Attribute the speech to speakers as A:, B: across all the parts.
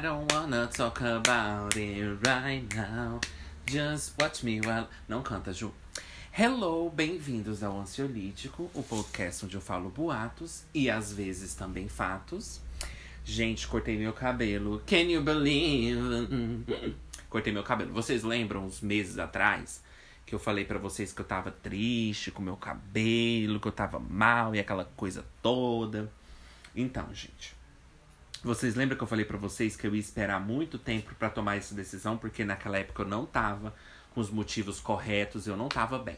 A: I don't wanna talk about it right now. Just watch me while. Não canta, Ju. Hello, bem-vindos ao Ansiolítico, o podcast onde eu falo boatos e às vezes também fatos. Gente, cortei meu cabelo. Can you believe? Cortei meu cabelo. Vocês lembram uns meses atrás que eu falei para vocês que eu tava triste com meu cabelo, que eu tava mal e aquela coisa toda? Então, gente, vocês lembram que eu falei para vocês que eu ia esperar muito tempo para tomar essa decisão, porque naquela época eu não tava com os motivos corretos, eu não tava bem.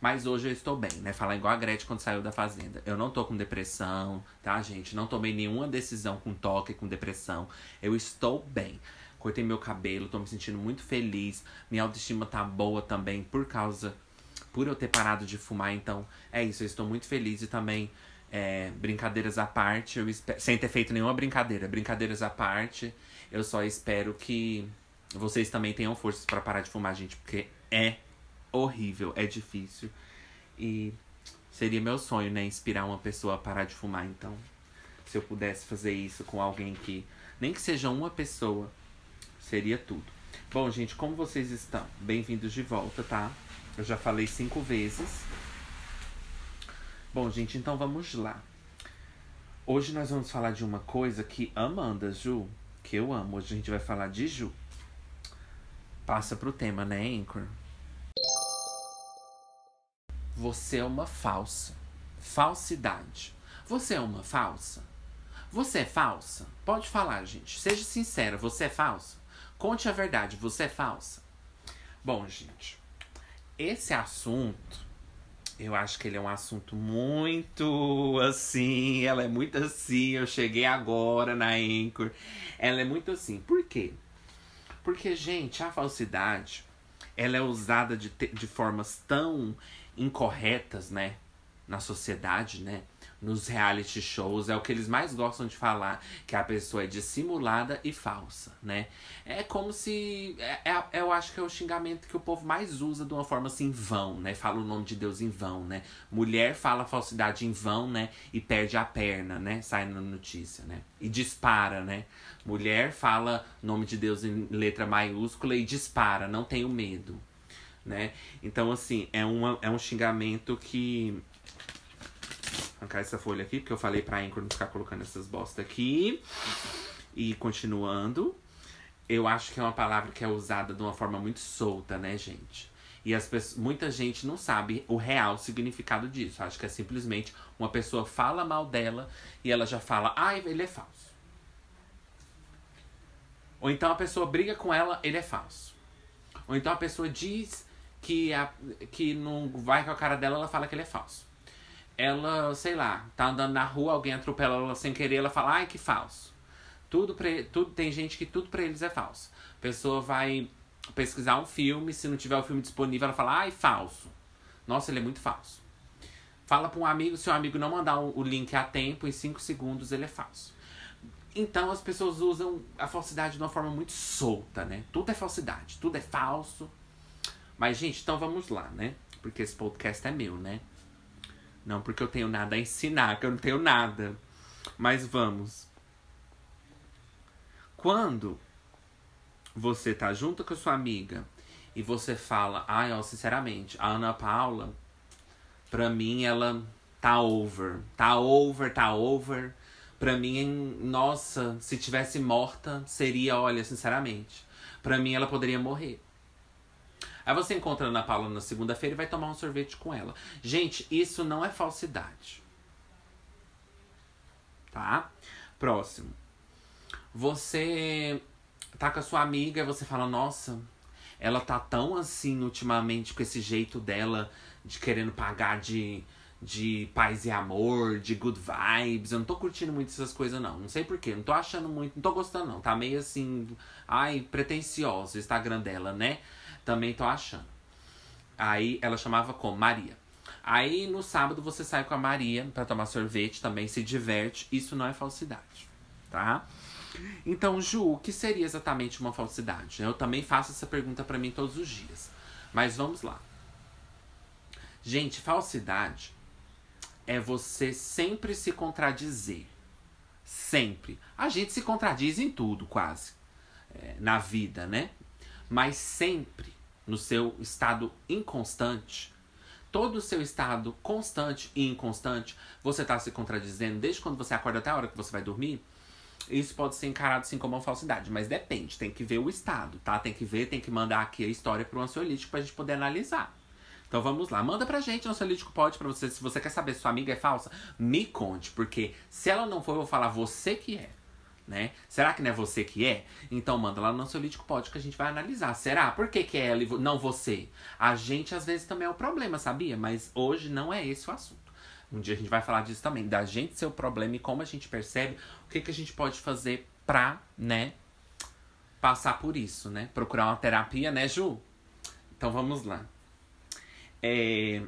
A: Mas hoje eu estou bem, né? Falar igual a Gretchen quando saiu da fazenda. Eu não tô com depressão, tá, gente? Não tomei nenhuma decisão com toque, com depressão. Eu estou bem. Cortei meu cabelo, tô me sentindo muito feliz. Minha autoestima tá boa também por causa. Por eu ter parado de fumar. Então, é isso. Eu estou muito feliz e também é, brincadeiras à parte, eu espero, sem ter feito nenhuma brincadeira, brincadeiras à parte, eu só espero que vocês também tenham forças para parar de fumar, gente, porque é horrível, é difícil. E seria meu sonho, né, inspirar uma pessoa a parar de fumar. Então, se eu pudesse fazer isso com alguém que, nem que seja uma pessoa, seria tudo. Bom, gente, como vocês estão? Bem-vindos de volta, tá? Eu já falei cinco vezes. Bom, gente, então vamos lá. Hoje nós vamos falar de uma coisa que Amanda, Ju, que eu amo. Hoje a gente vai falar de Ju. Passa pro tema, né, Anchor? Você é uma falsa. Falsidade. Você é uma falsa? Você é falsa? Pode falar, gente. Seja sincera, você é falsa? Conte a verdade, você é falsa? Bom, gente, esse assunto eu acho que ele é um assunto muito assim. Ela é muito assim. Eu cheguei agora na Anchor. Ela é muito assim. Por quê? Porque, gente, a falsidade ela é usada de, de formas tão incorretas, né? Na sociedade, né? Nos reality shows, é o que eles mais gostam de falar, que a pessoa é dissimulada e falsa, né? É como se. É, é, eu acho que é o xingamento que o povo mais usa de uma forma assim, vão, né? Fala o nome de Deus em vão, né? Mulher fala falsidade em vão, né? E perde a perna, né? Sai na notícia, né? E dispara, né? Mulher fala nome de Deus em letra maiúscula e dispara, não tenho medo. Né? Então, assim, é, uma, é um xingamento que arrancar essa folha aqui, porque eu falei pra Anchor não ficar colocando essas bostas aqui. E continuando. Eu acho que é uma palavra que é usada de uma forma muito solta, né, gente? E as pessoas, muita gente não sabe o real significado disso. Acho que é simplesmente uma pessoa fala mal dela e ela já fala, ah, ele é falso. Ou então a pessoa briga com ela, ele é falso. Ou então a pessoa diz que, a, que não vai com a cara dela, ela fala que ele é falso ela, sei lá, tá andando na rua, alguém atropela ela sem querer, ela fala, ai, que falso. Tudo, pra, tudo tem gente que tudo pra eles é falso. A pessoa vai pesquisar um filme, se não tiver o filme disponível, ela fala, ai, falso. Nossa, ele é muito falso. Fala pra um amigo, se o amigo não mandar o link a tempo, em 5 segundos ele é falso. Então as pessoas usam a falsidade de uma forma muito solta, né? Tudo é falsidade, tudo é falso. Mas, gente, então vamos lá, né? Porque esse podcast é meu, né? Não porque eu tenho nada a ensinar, que eu não tenho nada. Mas vamos. Quando você tá junto com a sua amiga e você fala, ai, ó, sinceramente, a Ana Paula, pra mim, ela tá over. Tá over, tá over. Pra mim, nossa, se tivesse morta, seria, olha, sinceramente. Pra mim, ela poderia morrer. Aí você encontra Ana Paula na segunda-feira e vai tomar um sorvete com ela. Gente, isso não é falsidade. Tá? Próximo. Você tá com a sua amiga e você fala, nossa, ela tá tão assim ultimamente com esse jeito dela de querendo pagar de, de paz e amor, de good vibes. Eu não tô curtindo muito essas coisas, não. Não sei porquê. Não tô achando muito. Não tô gostando, não. Tá meio assim. Ai, pretencioso o Instagram dela, né? Também tô achando. Aí ela chamava como Maria. Aí no sábado você sai com a Maria para tomar sorvete, também se diverte. Isso não é falsidade, tá? Então, Ju, o que seria exatamente uma falsidade? Eu também faço essa pergunta para mim todos os dias. Mas vamos lá. Gente, falsidade é você sempre se contradizer. Sempre. A gente se contradiz em tudo, quase. é, na vida, né? Mas sempre no seu estado inconstante, todo o seu estado constante e inconstante, você está se contradizendo desde quando você acorda até a hora que você vai dormir. Isso pode ser encarado assim como uma falsidade, mas depende, tem que ver o estado, tá? Tem que ver, tem que mandar aqui a história para o ansiolítico pra gente poder analisar. Então vamos lá, manda pra gente Ansiolítico Pode pra você. Se você quer saber se sua amiga é falsa, me conte, porque se ela não for, eu vou falar você que é. Né? Será que não é você que é? Então manda lá no Ansiolítico Pode que a gente vai analisar. Será? Por que, que é ela e não você? A gente às vezes também é o problema, sabia? Mas hoje não é esse o assunto. Um dia a gente vai falar disso também, da gente ser o problema e como a gente percebe, o que, que a gente pode fazer pra, né, passar por isso, né? Procurar uma terapia, né, Ju? Então vamos lá. É...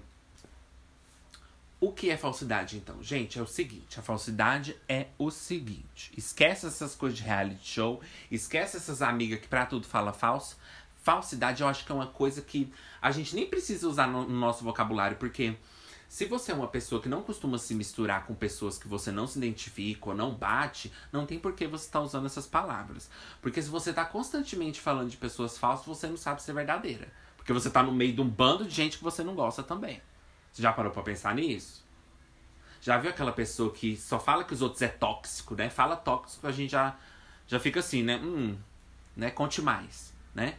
A: O que é falsidade, então? Gente, é o seguinte: a falsidade é o seguinte. Esquece essas coisas de reality show, esquece essas amigas que pra tudo fala falso. Falsidade eu acho que é uma coisa que a gente nem precisa usar no, no nosso vocabulário, porque se você é uma pessoa que não costuma se misturar com pessoas que você não se identifica ou não bate, não tem por que você estar tá usando essas palavras. Porque se você está constantemente falando de pessoas falsas, você não sabe ser verdadeira. Porque você tá no meio de um bando de gente que você não gosta também. Você já parou pra pensar nisso? Já viu aquela pessoa que só fala que os outros é tóxico, né? Fala tóxico, a gente já, já fica assim, né? Hum, né? Conte mais, né?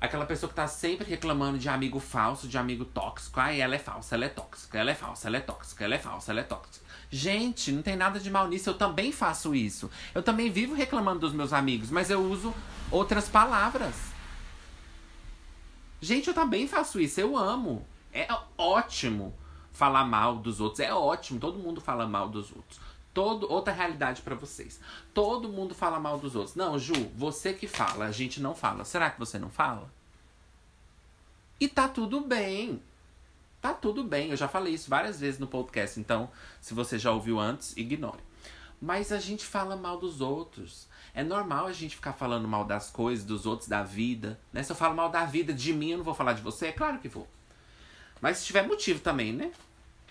A: Aquela pessoa que tá sempre reclamando de amigo falso, de amigo tóxico. Ai, ela é falsa, ela é tóxica, ela é falsa, ela é tóxica, ela é falsa, ela é tóxica. Gente, não tem nada de mal nisso, eu também faço isso. Eu também vivo reclamando dos meus amigos, mas eu uso outras palavras. Gente, eu também faço isso, eu amo. É ótimo falar mal dos outros, é ótimo, todo mundo fala mal dos outros. Todo, outra realidade para vocês. Todo mundo fala mal dos outros. Não, Ju, você que fala, a gente não fala. Será que você não fala? E tá tudo bem. Tá tudo bem. Eu já falei isso várias vezes no podcast, então se você já ouviu antes, ignore. Mas a gente fala mal dos outros. É normal a gente ficar falando mal das coisas, dos outros, da vida. Né? Se eu falo mal da vida de mim, eu não vou falar de você? É claro que vou. Mas se tiver motivo também, né?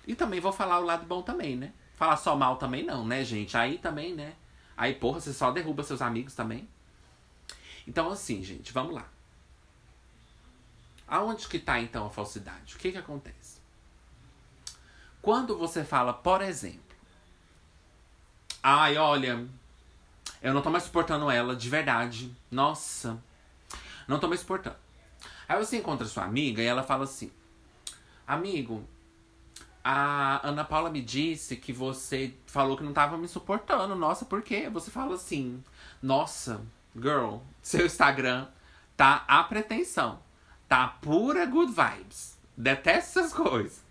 A: E também vou falar o lado bom também, né? Falar só mal também não, né, gente? Aí também, né? Aí, porra, você só derruba seus amigos também. Então, assim, gente, vamos lá. Aonde que tá, então, a falsidade? O que que acontece? Quando você fala, por exemplo... Ai, olha, eu não tô mais suportando ela, de verdade. Nossa. Não tô mais suportando. Aí você encontra sua amiga e ela fala assim: Amigo, a Ana Paula me disse que você falou que não tava me suportando. Nossa, por quê? Você fala assim: Nossa, girl, seu Instagram tá a pretensão. Tá pura good vibes. Detesta essas coisas.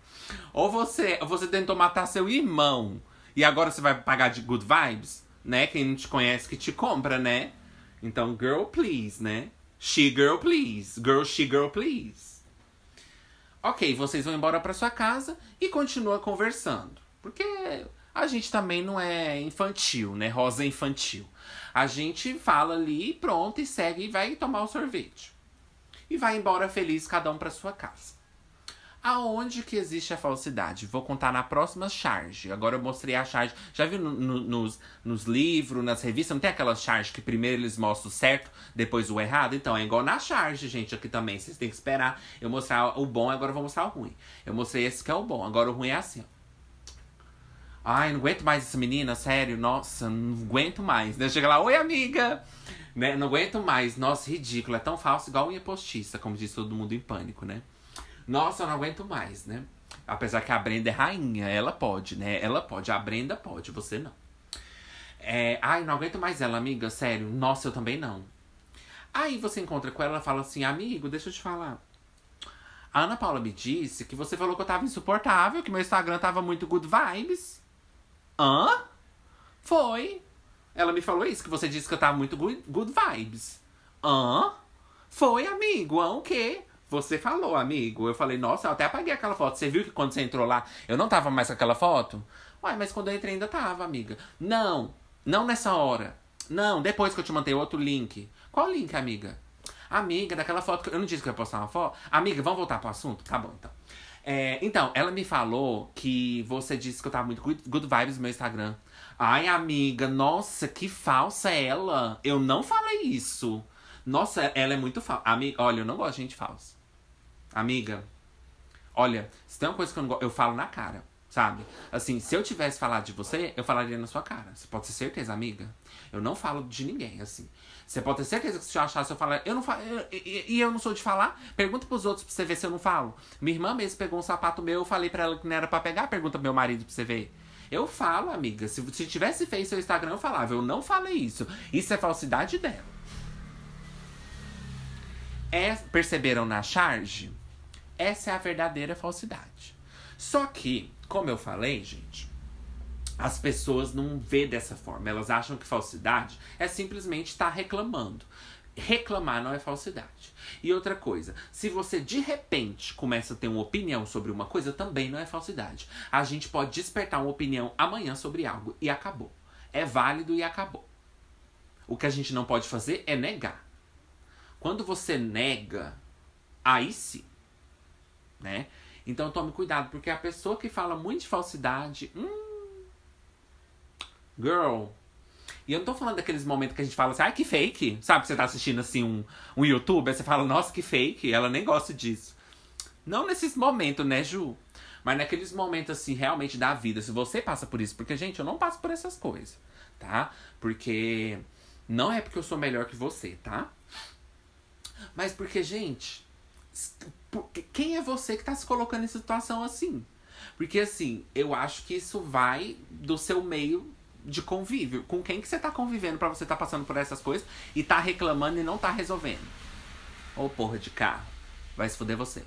A: Ou você, você tentou matar seu irmão e agora você vai pagar de good vibes? né? Quem não te conhece que te compra, né? Então, girl, please, né? She, girl, please. Girl, she, girl, please. Ok, vocês vão embora para sua casa e continua conversando. Porque a gente também não é infantil, né? Rosa infantil. A gente fala ali, pronto, e segue e vai tomar o sorvete. E vai embora feliz, cada um para sua casa. Aonde que existe a falsidade? Vou contar na próxima charge. Agora eu mostrei a charge. Já viu no, no, nos, nos livros, nas revistas? Não tem aquela charge que primeiro eles mostram o certo, depois o errado? Então é igual na charge, gente, aqui também. Vocês têm que esperar eu mostrar o bom, agora eu vou mostrar o ruim. Eu mostrei esse que é o bom, agora o ruim é assim, ó. Ai, não aguento mais essa menina, sério, nossa, não aguento mais. Daí chega lá, oi amiga! Né? Não aguento mais, nossa, ridículo, é tão falso igual unha postiça, como diz todo mundo em pânico, né? Nossa, eu não aguento mais, né? Apesar que a Brenda é rainha, ela pode, né? Ela pode, a Brenda pode, você não. É, ai, não aguento mais ela, amiga, sério. Nossa, eu também não. Aí você encontra com ela e fala assim, amigo, deixa eu te falar. A Ana Paula me disse que você falou que eu tava insuportável, que meu Instagram tava muito good vibes. Hã? Foi. Ela me falou isso, que você disse que eu tava muito good, good vibes. Hã? Foi, amigo. Hã o quê? Você falou, amigo. Eu falei, nossa, eu até apaguei aquela foto. Você viu que quando você entrou lá, eu não tava mais com aquela foto? Uai, mas quando eu entrei ainda tava, amiga. Não, não nessa hora. Não, depois que eu te mandei outro link. Qual link, amiga? Amiga, daquela foto que eu não disse que eu ia postar uma foto. Amiga, vamos voltar pro assunto? Tá bom, então. É, então, ela me falou que você disse que eu tava muito good, good vibes no meu Instagram. Ai, amiga, nossa, que falsa ela. Eu não falei isso. Nossa, ela é muito falsa. Amiga, olha, eu não gosto de gente falsa. Amiga, olha, se tem uma coisa que eu não gosto, eu falo na cara, sabe? Assim, se eu tivesse falado de você, eu falaria na sua cara. Você pode ter certeza, amiga. Eu não falo de ninguém, assim. Você pode ter certeza que se eu achasse, eu falar, eu não falo. E, eu não sou de falar? Pergunta pros outros pra você ver se eu não falo. Minha irmã mesmo pegou um sapato meu, eu falei pra ela que não era pra pegar, pergunta pro meu marido pra você ver. Eu falo, amiga. Se, se tivesse feito seu Instagram, eu falava. Eu não falei isso. Isso é falsidade dela. É, perceberam na charge? Essa é a verdadeira falsidade. Só que, como eu falei, gente, as pessoas não vê dessa forma. Elas acham que falsidade é simplesmente estar tá reclamando. Reclamar não é falsidade. E outra coisa, se você de repente começa a ter uma opinião sobre uma coisa, também não é falsidade. A gente pode despertar uma opinião amanhã sobre algo e acabou. É válido e acabou. O que a gente não pode fazer é negar. Quando você nega, aí sim, né? Então tome cuidado, porque a pessoa que fala muito de falsidade, hum, girl, e eu não tô falando daqueles momentos que a gente fala assim, ai, que fake. Sabe, você tá assistindo assim um, um YouTube, aí você fala, nossa, que fake. Ela nem gosta disso. Não nesses momentos, né, Ju? Mas naqueles momentos, assim, realmente da vida. Se você passa por isso. Porque, gente, eu não passo por essas coisas, tá? Porque não é porque eu sou melhor que você, tá? Mas porque, gente, quem é você que tá se colocando em situação assim? Porque, assim, eu acho que isso vai do seu meio de convívio. Com quem que você tá convivendo para você tá passando por essas coisas e tá reclamando e não tá resolvendo. Ô oh, porra de carro. Vai se fuder você.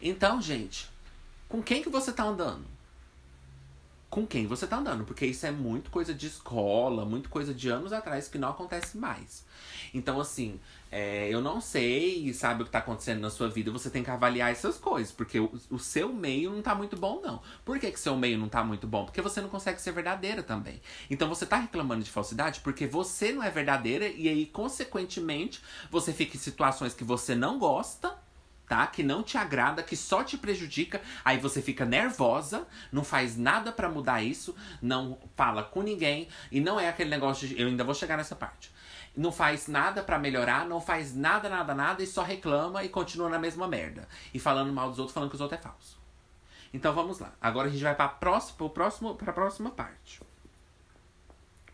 A: Então, gente, com quem que você tá andando? Com quem você tá andando? Porque isso é muito coisa de escola, muito coisa de anos atrás que não acontece mais. Então, assim, é, eu não sei, sabe, o que tá acontecendo na sua vida, você tem que avaliar essas coisas, porque o, o seu meio não tá muito bom, não. Por que, que seu meio não tá muito bom? Porque você não consegue ser verdadeira também. Então você tá reclamando de falsidade porque você não é verdadeira e aí, consequentemente, você fica em situações que você não gosta tá? Que não te agrada, que só te prejudica, aí você fica nervosa, não faz nada para mudar isso, não fala com ninguém e não é aquele negócio de eu ainda vou chegar nessa parte não faz nada para melhorar, não faz nada, nada, nada e só reclama e continua na mesma merda. E falando mal dos outros, falando que os outros é falso. Então vamos lá. Agora a gente vai para próximo, próximo, a próxima parte.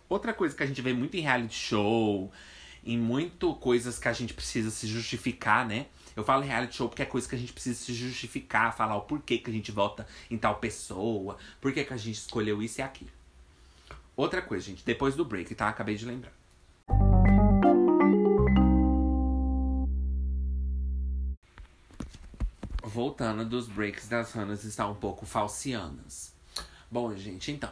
A: Outra coisa que a gente vê muito em reality show, em muito coisas que a gente precisa se justificar, né? Eu falo reality show porque é coisa que a gente precisa se justificar, falar o porquê que a gente vota em tal pessoa, porquê que a gente escolheu isso e aquilo. Outra coisa, gente, depois do break, tá? Acabei de lembrar. voltando dos breaks das Hannas está um pouco falcianas. Bom, gente, então,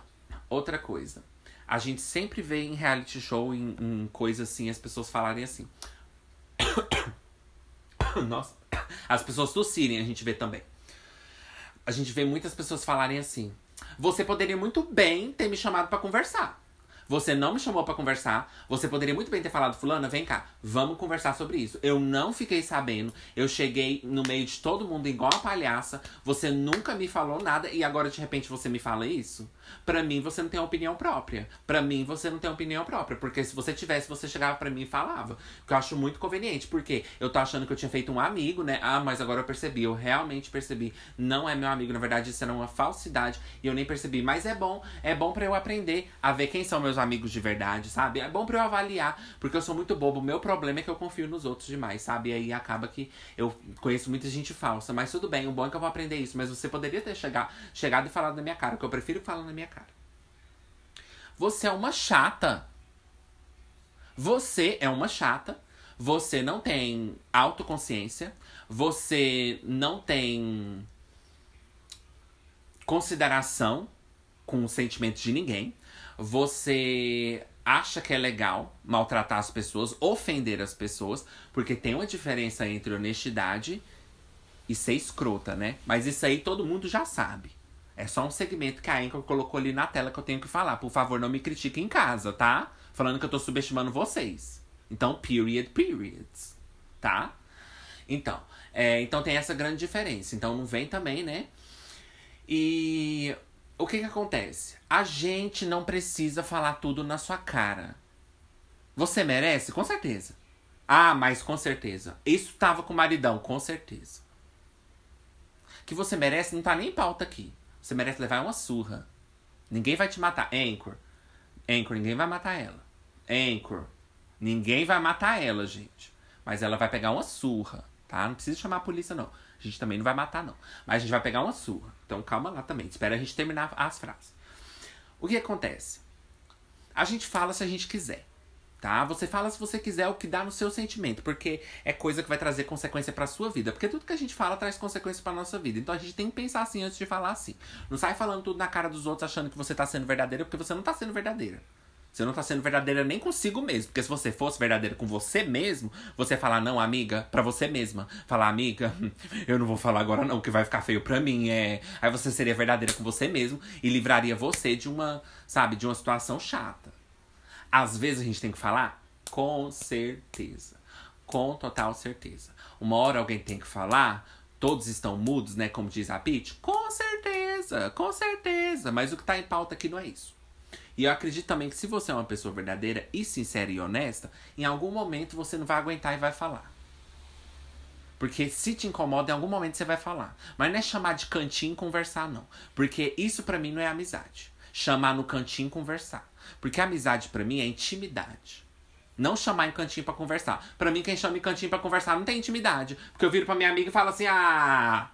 A: outra coisa. A gente sempre vê em reality show, em, em coisa assim, as pessoas falarem assim. Nossa, as pessoas tossirem, a gente vê também. A gente vê muitas pessoas falarem assim. Você poderia muito bem ter me chamado para conversar. Você não me chamou para conversar. Você poderia muito bem ter falado, fulana, vem cá, vamos conversar sobre isso. Eu não fiquei sabendo. Eu cheguei no meio de todo mundo igual a palhaça. Você nunca me falou nada e agora de repente você me fala isso? Para mim você não tem opinião própria. Para mim você não tem opinião própria, porque se você tivesse, você chegava para mim e falava. Que eu acho muito conveniente, porque eu tô achando que eu tinha feito um amigo, né? Ah, mas agora eu percebi, eu realmente percebi. Não é meu amigo, na verdade isso era uma falsidade e eu nem percebi, mas é bom, é bom para eu aprender a ver quem são meus meus amigos de verdade, sabe? É bom pra eu avaliar, porque eu sou muito bobo. O meu problema é que eu confio nos outros demais, sabe? E aí acaba que eu conheço muita gente falsa. Mas tudo bem, o bom é que eu vou aprender isso. Mas você poderia ter chegar, chegado e falado na minha cara, que eu prefiro falar na minha cara. Você é uma chata. Você é uma chata. Você não tem autoconsciência. Você não tem consideração com os sentimentos de ninguém você acha que é legal maltratar as pessoas, ofender as pessoas, porque tem uma diferença entre honestidade e ser escrota, né? Mas isso aí todo mundo já sabe. É só um segmento que a Anchor colocou ali na tela que eu tenho que falar. Por favor, não me critique em casa, tá? Falando que eu tô subestimando vocês. Então, period, periods. tá? Então, é, então tem essa grande diferença. Então não vem também, né? E o que que acontece? A gente não precisa falar tudo na sua cara. Você merece? Com certeza. Ah, mas com certeza. Isso tava com o maridão, com certeza. Que você merece não tá nem em pauta aqui. Você merece levar uma surra. Ninguém vai te matar. Anchor. Anchor, ninguém vai matar ela. Anchor. Ninguém vai matar ela, gente. Mas ela vai pegar uma surra, tá? Não precisa chamar a polícia, não. A gente também não vai matar, não. Mas a gente vai pegar uma surra. Então calma lá também. Espera a gente terminar as frases. O que acontece? A gente fala se a gente quiser tá? Você fala se você quiser o que dá no seu sentimento, porque é coisa que vai trazer consequência para sua vida, porque tudo que a gente fala traz consequência para nossa vida. Então a gente tem que pensar assim antes de falar assim. Não sai falando tudo na cara dos outros achando que você tá sendo verdadeira, porque você não tá sendo verdadeira. Você não tá sendo verdadeira nem consigo mesmo. Porque se você fosse verdadeira com você mesmo, você falar, não, amiga, para você mesma. Falar, amiga, eu não vou falar agora não, que vai ficar feio pra mim. É. Aí você seria verdadeira com você mesmo e livraria você de uma, sabe, de uma situação chata. Às vezes a gente tem que falar com certeza. Com total certeza. Uma hora alguém tem que falar, todos estão mudos, né? Como diz a Pete. Com certeza, com certeza. Mas o que tá em pauta aqui não é isso. E eu acredito também que se você é uma pessoa verdadeira e sincera e honesta, em algum momento você não vai aguentar e vai falar. Porque se te incomoda, em algum momento você vai falar. Mas não é chamar de cantinho e conversar, não. Porque isso para mim não é amizade. Chamar no cantinho e conversar. Porque amizade para mim é intimidade. Não chamar em cantinho para conversar. Para mim, quem chama em cantinho para conversar não tem intimidade. Porque eu viro pra minha amiga e falo assim, ah.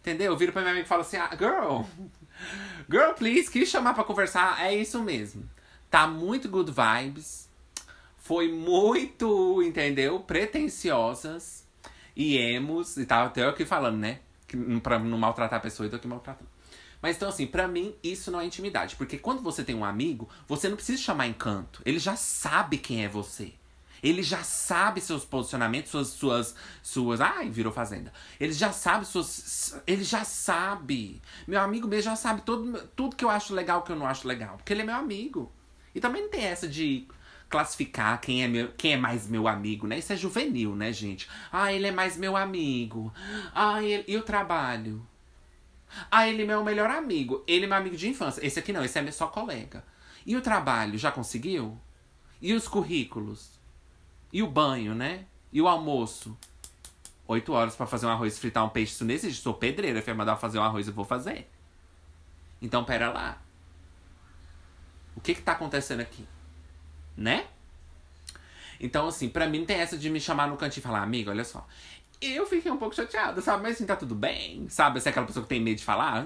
A: Entendeu? Eu viro pra minha amiga e falo assim, ah, girl. Girl, please, quis chamar para conversar. É isso mesmo. Tá muito good vibes. Foi muito, entendeu? Pretenciosas. E emos. E tava até eu aqui falando, né? Que, pra não maltratar a pessoa, eu tô aqui maltratando. Mas então, assim, para mim, isso não é intimidade. Porque quando você tem um amigo, você não precisa chamar encanto. Ele já sabe quem é você. Ele já sabe seus posicionamentos, suas. suas, suas ai, virou fazenda. Ele já sabe suas. Ele já sabe. Meu amigo mesmo já sabe tudo, tudo que eu acho legal que eu não acho legal. Porque ele é meu amigo. E também não tem essa de classificar quem é, meu, quem é mais meu amigo, né? Isso é juvenil, né, gente? Ah, ele é mais meu amigo. Ah, ele, e o trabalho? Ah, ele é meu melhor amigo. Ele é meu amigo de infância. Esse aqui não, esse é só colega. E o trabalho, já conseguiu? E os currículos? E o banho, né? E o almoço? Oito horas para fazer um arroz e fritar um peixe, isso não existe. Sou pedreira, foi mandar fazer um arroz, eu vou fazer. Então, pera lá. O que que tá acontecendo aqui? Né? Então, assim, pra mim não tem essa de me chamar no cantinho e falar, amigo, olha só, eu fiquei um pouco chateada, sabe? Mas assim, tá tudo bem, sabe? Você é aquela pessoa que tem medo de falar,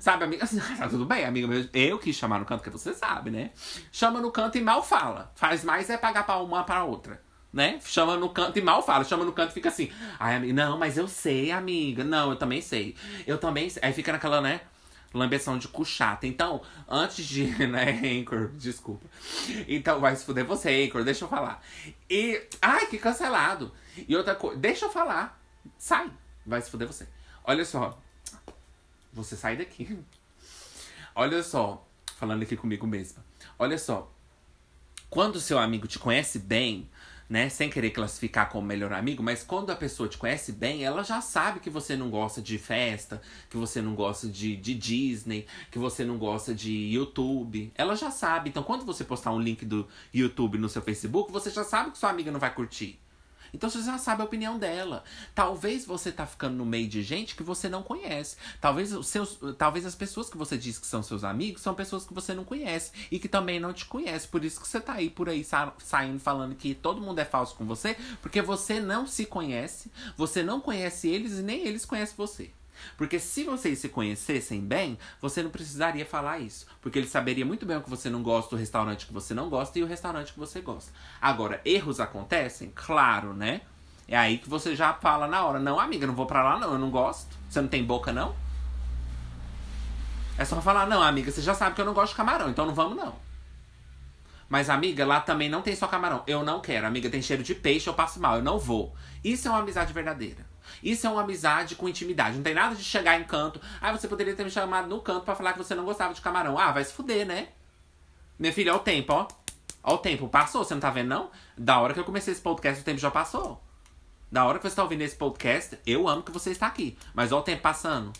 A: sabe, amiga? Assim, tá tudo bem, amiga meu. Eu quis chamar no canto, porque você sabe, né? Chama no canto e mal fala. Faz mais é pagar pra uma para outra. Né? Chama no canto e mal fala. Chama no canto e fica assim. Ai, amiga, não, mas eu sei, amiga. Não, eu também sei. Eu também sei. Aí fica naquela, né? Lambeção de cu chata. Então, antes de. Né, Anchor, desculpa. Então, vai se fuder você, Anchor, deixa eu falar. E. Ai, que cancelado. E outra coisa, deixa eu falar. Sai. Vai se fuder você. Olha só. Você sai daqui. Olha só. Falando aqui comigo mesma. Olha só. Quando seu amigo te conhece bem, né? Sem querer classificar como melhor amigo, mas quando a pessoa te conhece bem, ela já sabe que você não gosta de festa, que você não gosta de, de Disney, que você não gosta de YouTube. Ela já sabe. Então, quando você postar um link do YouTube no seu Facebook, você já sabe que sua amiga não vai curtir. Então você já sabe a opinião dela. Talvez você tá ficando no meio de gente que você não conhece. Talvez os seus, talvez as pessoas que você diz que são seus amigos são pessoas que você não conhece e que também não te conhece. Por isso que você tá aí por aí sa saindo falando que todo mundo é falso com você, porque você não se conhece, você não conhece eles e nem eles conhecem você. Porque se vocês se conhecessem bem, você não precisaria falar isso. Porque ele saberia muito bem o que você não gosta, do restaurante que você não gosta e o restaurante que você gosta. Agora, erros acontecem? Claro, né? É aí que você já fala na hora: Não, amiga, não vou pra lá, não, eu não gosto. Você não tem boca, não? É só falar: Não, amiga, você já sabe que eu não gosto de camarão, então não vamos, não. Mas, amiga, lá também não tem só camarão. Eu não quero. Amiga, tem cheiro de peixe, eu passo mal, eu não vou. Isso é uma amizade verdadeira. Isso é uma amizade com intimidade. Não tem nada de chegar em canto. Ah, você poderia ter me chamado no canto para falar que você não gostava de camarão. Ah, vai se fuder, né? Minha filha, olha o tempo, ó. Olha o tempo. Passou, você não tá vendo, não? Da hora que eu comecei esse podcast, o tempo já passou. Da hora que você tá ouvindo esse podcast, eu amo que você está aqui. Mas olha o tempo passando.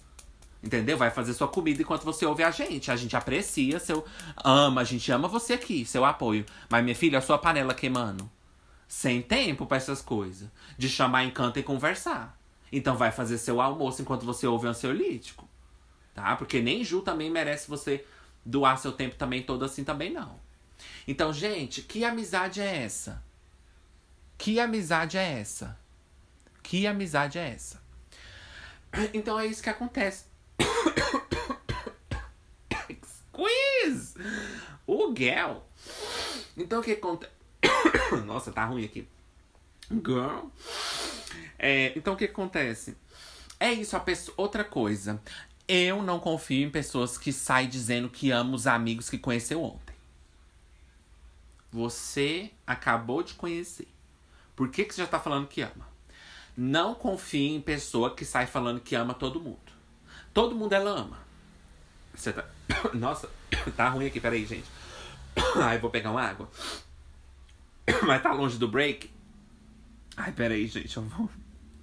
A: Entendeu? Vai fazer sua comida enquanto você ouve a gente. A gente aprecia seu. Ama, a gente ama você aqui, seu apoio. Mas, minha filha, a sua panela queimando. Sem tempo para essas coisas. De chamar encanto e conversar. Então vai fazer seu almoço enquanto você ouve o ansiolítico. Tá? Porque nem Ju também merece você doar seu tempo também todo assim também não. Então, gente, que amizade é essa? Que amizade é essa? Que amizade é essa? Então é isso que acontece. Squeeze! O Gel. Então o que acontece? Nossa, tá ruim aqui. Girl. É, então o que acontece? É isso, pessoa. Outra coisa. Eu não confio em pessoas que saem dizendo que ama os amigos que conheceu ontem. Você acabou de conhecer. Por que, que você já tá falando que ama? Não confie em pessoa que sai falando que ama todo mundo. Todo mundo ela ama. Você tá. Nossa, tá ruim aqui, peraí, gente. Ai, vou pegar uma água. Mas tá longe do break. Ai, peraí, gente, eu vou.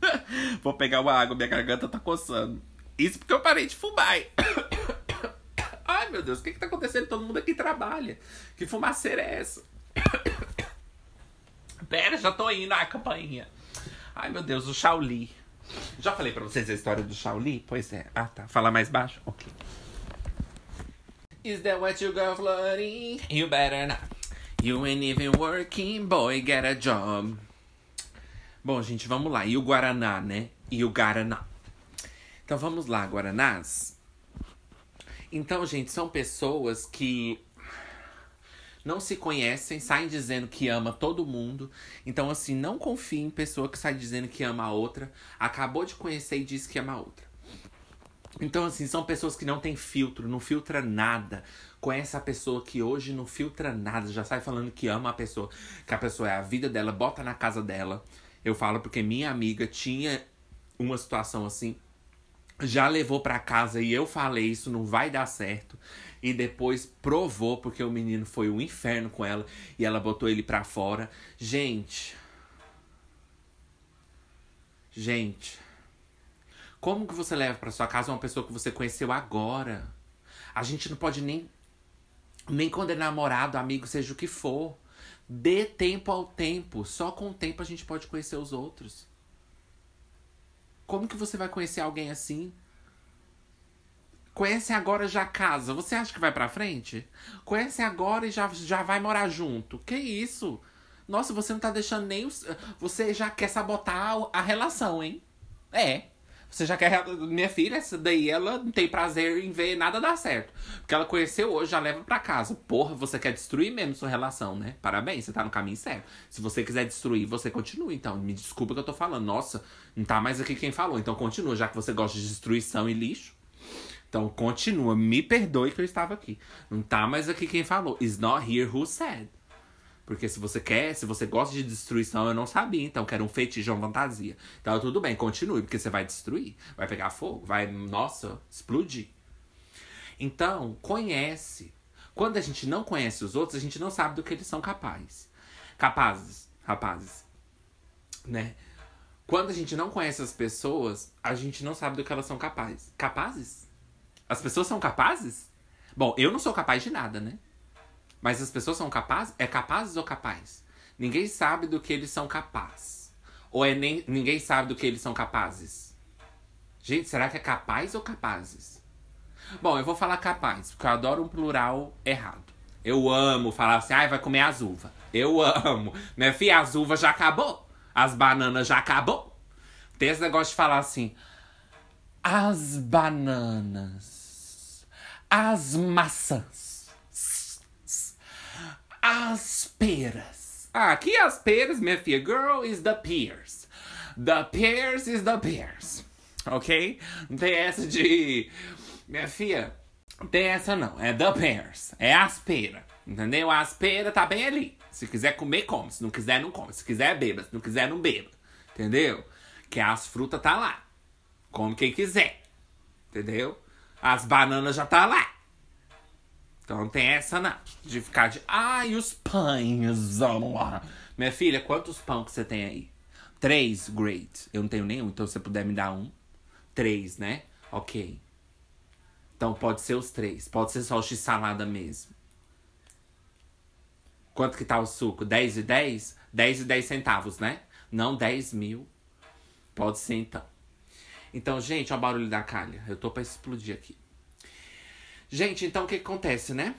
A: vou pegar uma água, minha garganta tá coçando. Isso porque eu parei de fumar. Ai, meu Deus, o que que tá acontecendo? Todo mundo aqui trabalha. Que fumaceira é essa? Pera, já tô indo. Ah, campainha. Ai, meu Deus, o Shaoli. Já falei pra vocês a história do Shaoli? Pois é. Ah, tá. Fala mais baixo? Ok. Is that what you got flirting? You better not. You ain't even working, boy, get a job. Bom, gente, vamos lá. E o Guaraná, né? E o Guaraná. Então vamos lá, Guaranás. Então, gente, são pessoas que não se conhecem, saem dizendo que ama todo mundo. Então, assim, não confie em pessoa que sai dizendo que ama a outra, acabou de conhecer e diz que ama a outra. Então, assim, são pessoas que não têm filtro, não filtra nada. Conhece a pessoa que hoje não filtra nada, já sai falando que ama a pessoa, que a pessoa é a vida dela, bota na casa dela. Eu falo porque minha amiga tinha uma situação assim, já levou para casa e eu falei isso não vai dar certo e depois provou porque o menino foi um inferno com ela e ela botou ele para fora. Gente, gente, como que você leva para sua casa uma pessoa que você conheceu agora? A gente não pode nem nem quando é namorado, amigo, seja o que for. Dê tempo ao tempo. Só com o tempo a gente pode conhecer os outros. Como que você vai conhecer alguém assim? Conhece agora já casa. Você acha que vai pra frente? Conhece agora e já, já vai morar junto. Que isso? Nossa, você não tá deixando nem os. Você já quer sabotar a relação, hein? É. Você já quer. Minha filha, essa daí, ela não tem prazer em ver nada dar certo. Porque ela conheceu hoje, já leva pra casa. Porra, você quer destruir mesmo sua relação, né? Parabéns, você tá no caminho certo. Se você quiser destruir, você continua. Então, me desculpa que eu tô falando. Nossa, não tá mais aqui quem falou. Então, continua, já que você gosta de destruição e lixo. Então continua, me perdoe que eu estava aqui. Não tá mais aqui quem falou. Is not here who said. Porque se você quer, se você gosta de destruição, eu não sabia. Então, quero um fetiche, uma fantasia. Então, tudo bem, continue, porque você vai destruir. Vai pegar fogo, vai, nossa, explodir. Então, conhece. Quando a gente não conhece os outros, a gente não sabe do que eles são capazes. Capazes, rapazes. Né? Quando a gente não conhece as pessoas, a gente não sabe do que elas são capazes. Capazes? As pessoas são capazes? Bom, eu não sou capaz de nada, né? Mas as pessoas são capazes? É capazes ou capaz? Ninguém sabe do que eles são capazes. Ou é nem, ninguém sabe do que eles são capazes? Gente, será que é capaz ou capazes? Bom, eu vou falar capaz, porque eu adoro um plural errado. Eu amo falar assim, ai, vai comer as uvas. Eu amo. Minha filha, as uvas já acabou. As bananas já acabou. Tem esse negócio de falar assim, as bananas as maçãs, as peras. Ah, aqui as peras, minha filha. Girl is the pears. The pears is the pears. Ok? Não tem essa de. Minha filha, não tem essa não. É the pears. É as peras. Entendeu? As peras tá bem ali. Se quiser comer, come. Se não quiser, não come. Se quiser, beba. Se não quiser, não beba. Entendeu? Que as frutas tá lá. Come quem quiser. Entendeu? As bananas já tá lá. Então não tem essa não. De ficar de. Ai, os pães. Minha filha, quantos pão que você tem aí? Três, great. Eu não tenho nenhum, então se você puder me dar um. Três, né? Ok. Então pode ser os três. Pode ser só o x-salada mesmo. Quanto que tá o suco? 10 e 10? 10 e 10 centavos, né? Não 10 mil. Pode ser então. Então, gente, olha o barulho da calha. Eu tô pra explodir aqui. Gente, então o que, acontece, né?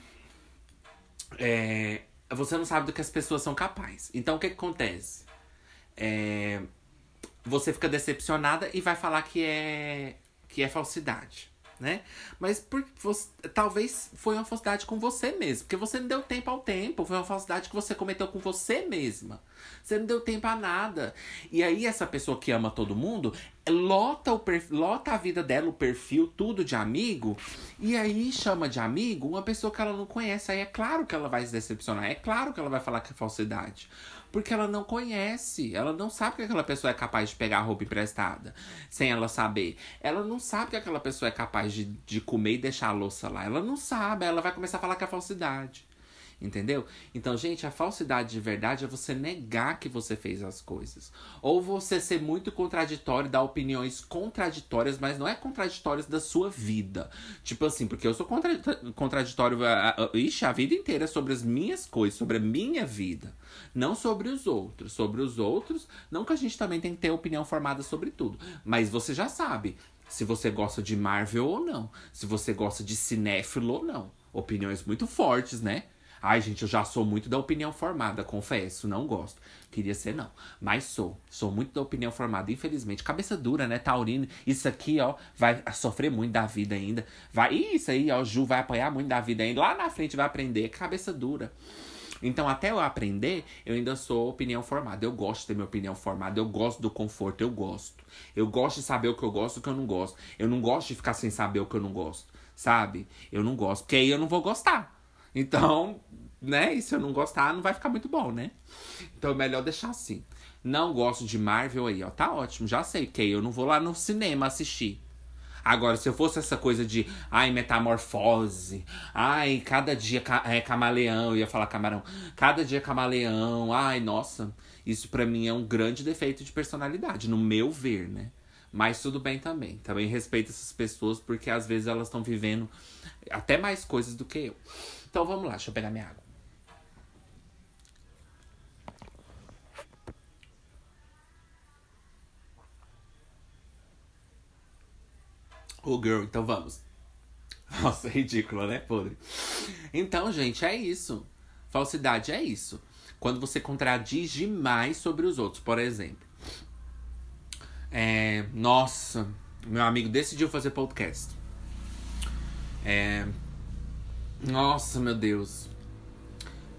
A: É, você não sabe do que as pessoas são capazes. Então o que, que acontece? É, você fica decepcionada e vai falar que é que é falsidade né? Mas por, você, talvez foi uma falsidade com você mesmo, porque você não deu tempo ao tempo, foi uma falsidade que você cometeu com você mesma. Você não deu tempo a nada. E aí essa pessoa que ama todo mundo, lota o perfil, lota a vida dela, o perfil, tudo de amigo, e aí chama de amigo uma pessoa que ela não conhece. Aí é claro que ela vai se decepcionar, é claro que ela vai falar que é falsidade. Porque ela não conhece. Ela não sabe que aquela pessoa é capaz de pegar roupa emprestada sem ela saber. Ela não sabe que aquela pessoa é capaz de, de comer e deixar a louça lá. Ela não sabe. Ela vai começar a falar que é falsidade. Entendeu? Então, gente, a falsidade de verdade é você negar que você fez as coisas. Ou você ser muito contraditório, dar opiniões contraditórias, mas não é contraditórias da sua vida. Tipo assim, porque eu sou contra contraditório a, a, ixi, a vida inteira sobre as minhas coisas, sobre a minha vida. Não sobre os outros. Sobre os outros, não que a gente também tem que ter opinião formada sobre tudo. Mas você já sabe se você gosta de Marvel ou não. Se você gosta de cinéfilo ou não. Opiniões muito fortes, né? Ai, gente, eu já sou muito da opinião formada, confesso, não gosto. Queria ser não, mas sou. Sou muito da opinião formada, infelizmente. Cabeça dura, né, Taurino? Isso aqui, ó, vai sofrer muito da vida ainda. Vai, isso aí, ó, Ju vai apanhar muito da vida ainda. Lá na frente vai aprender, cabeça dura. Então, até eu aprender, eu ainda sou opinião formada. Eu gosto de ter minha opinião formada, eu gosto do conforto, eu gosto. Eu gosto de saber o que eu gosto e o que eu não gosto. Eu não gosto de ficar sem saber o que eu não gosto, sabe? Eu não gosto, porque aí eu não vou gostar. Então, né? E se eu não gostar, não vai ficar muito bom, né? Então é melhor deixar assim. Não gosto de Marvel aí, ó. Tá ótimo, já sei, que eu não vou lá no cinema assistir. Agora, se eu fosse essa coisa de, ai, metamorfose, ai, cada dia é camaleão, eu ia falar camarão, cada dia é camaleão, ai, nossa, isso para mim é um grande defeito de personalidade, no meu ver, né? Mas tudo bem também. Também respeito essas pessoas porque às vezes elas estão vivendo até mais coisas do que eu. Então vamos lá, deixa eu pegar minha água. Ô, oh, girl, então vamos. Nossa, ridícula, né? Podre. Então, gente, é isso. Falsidade é isso. Quando você contradiz demais sobre os outros. Por exemplo, é, nossa, meu amigo decidiu fazer podcast. É, nossa, meu Deus.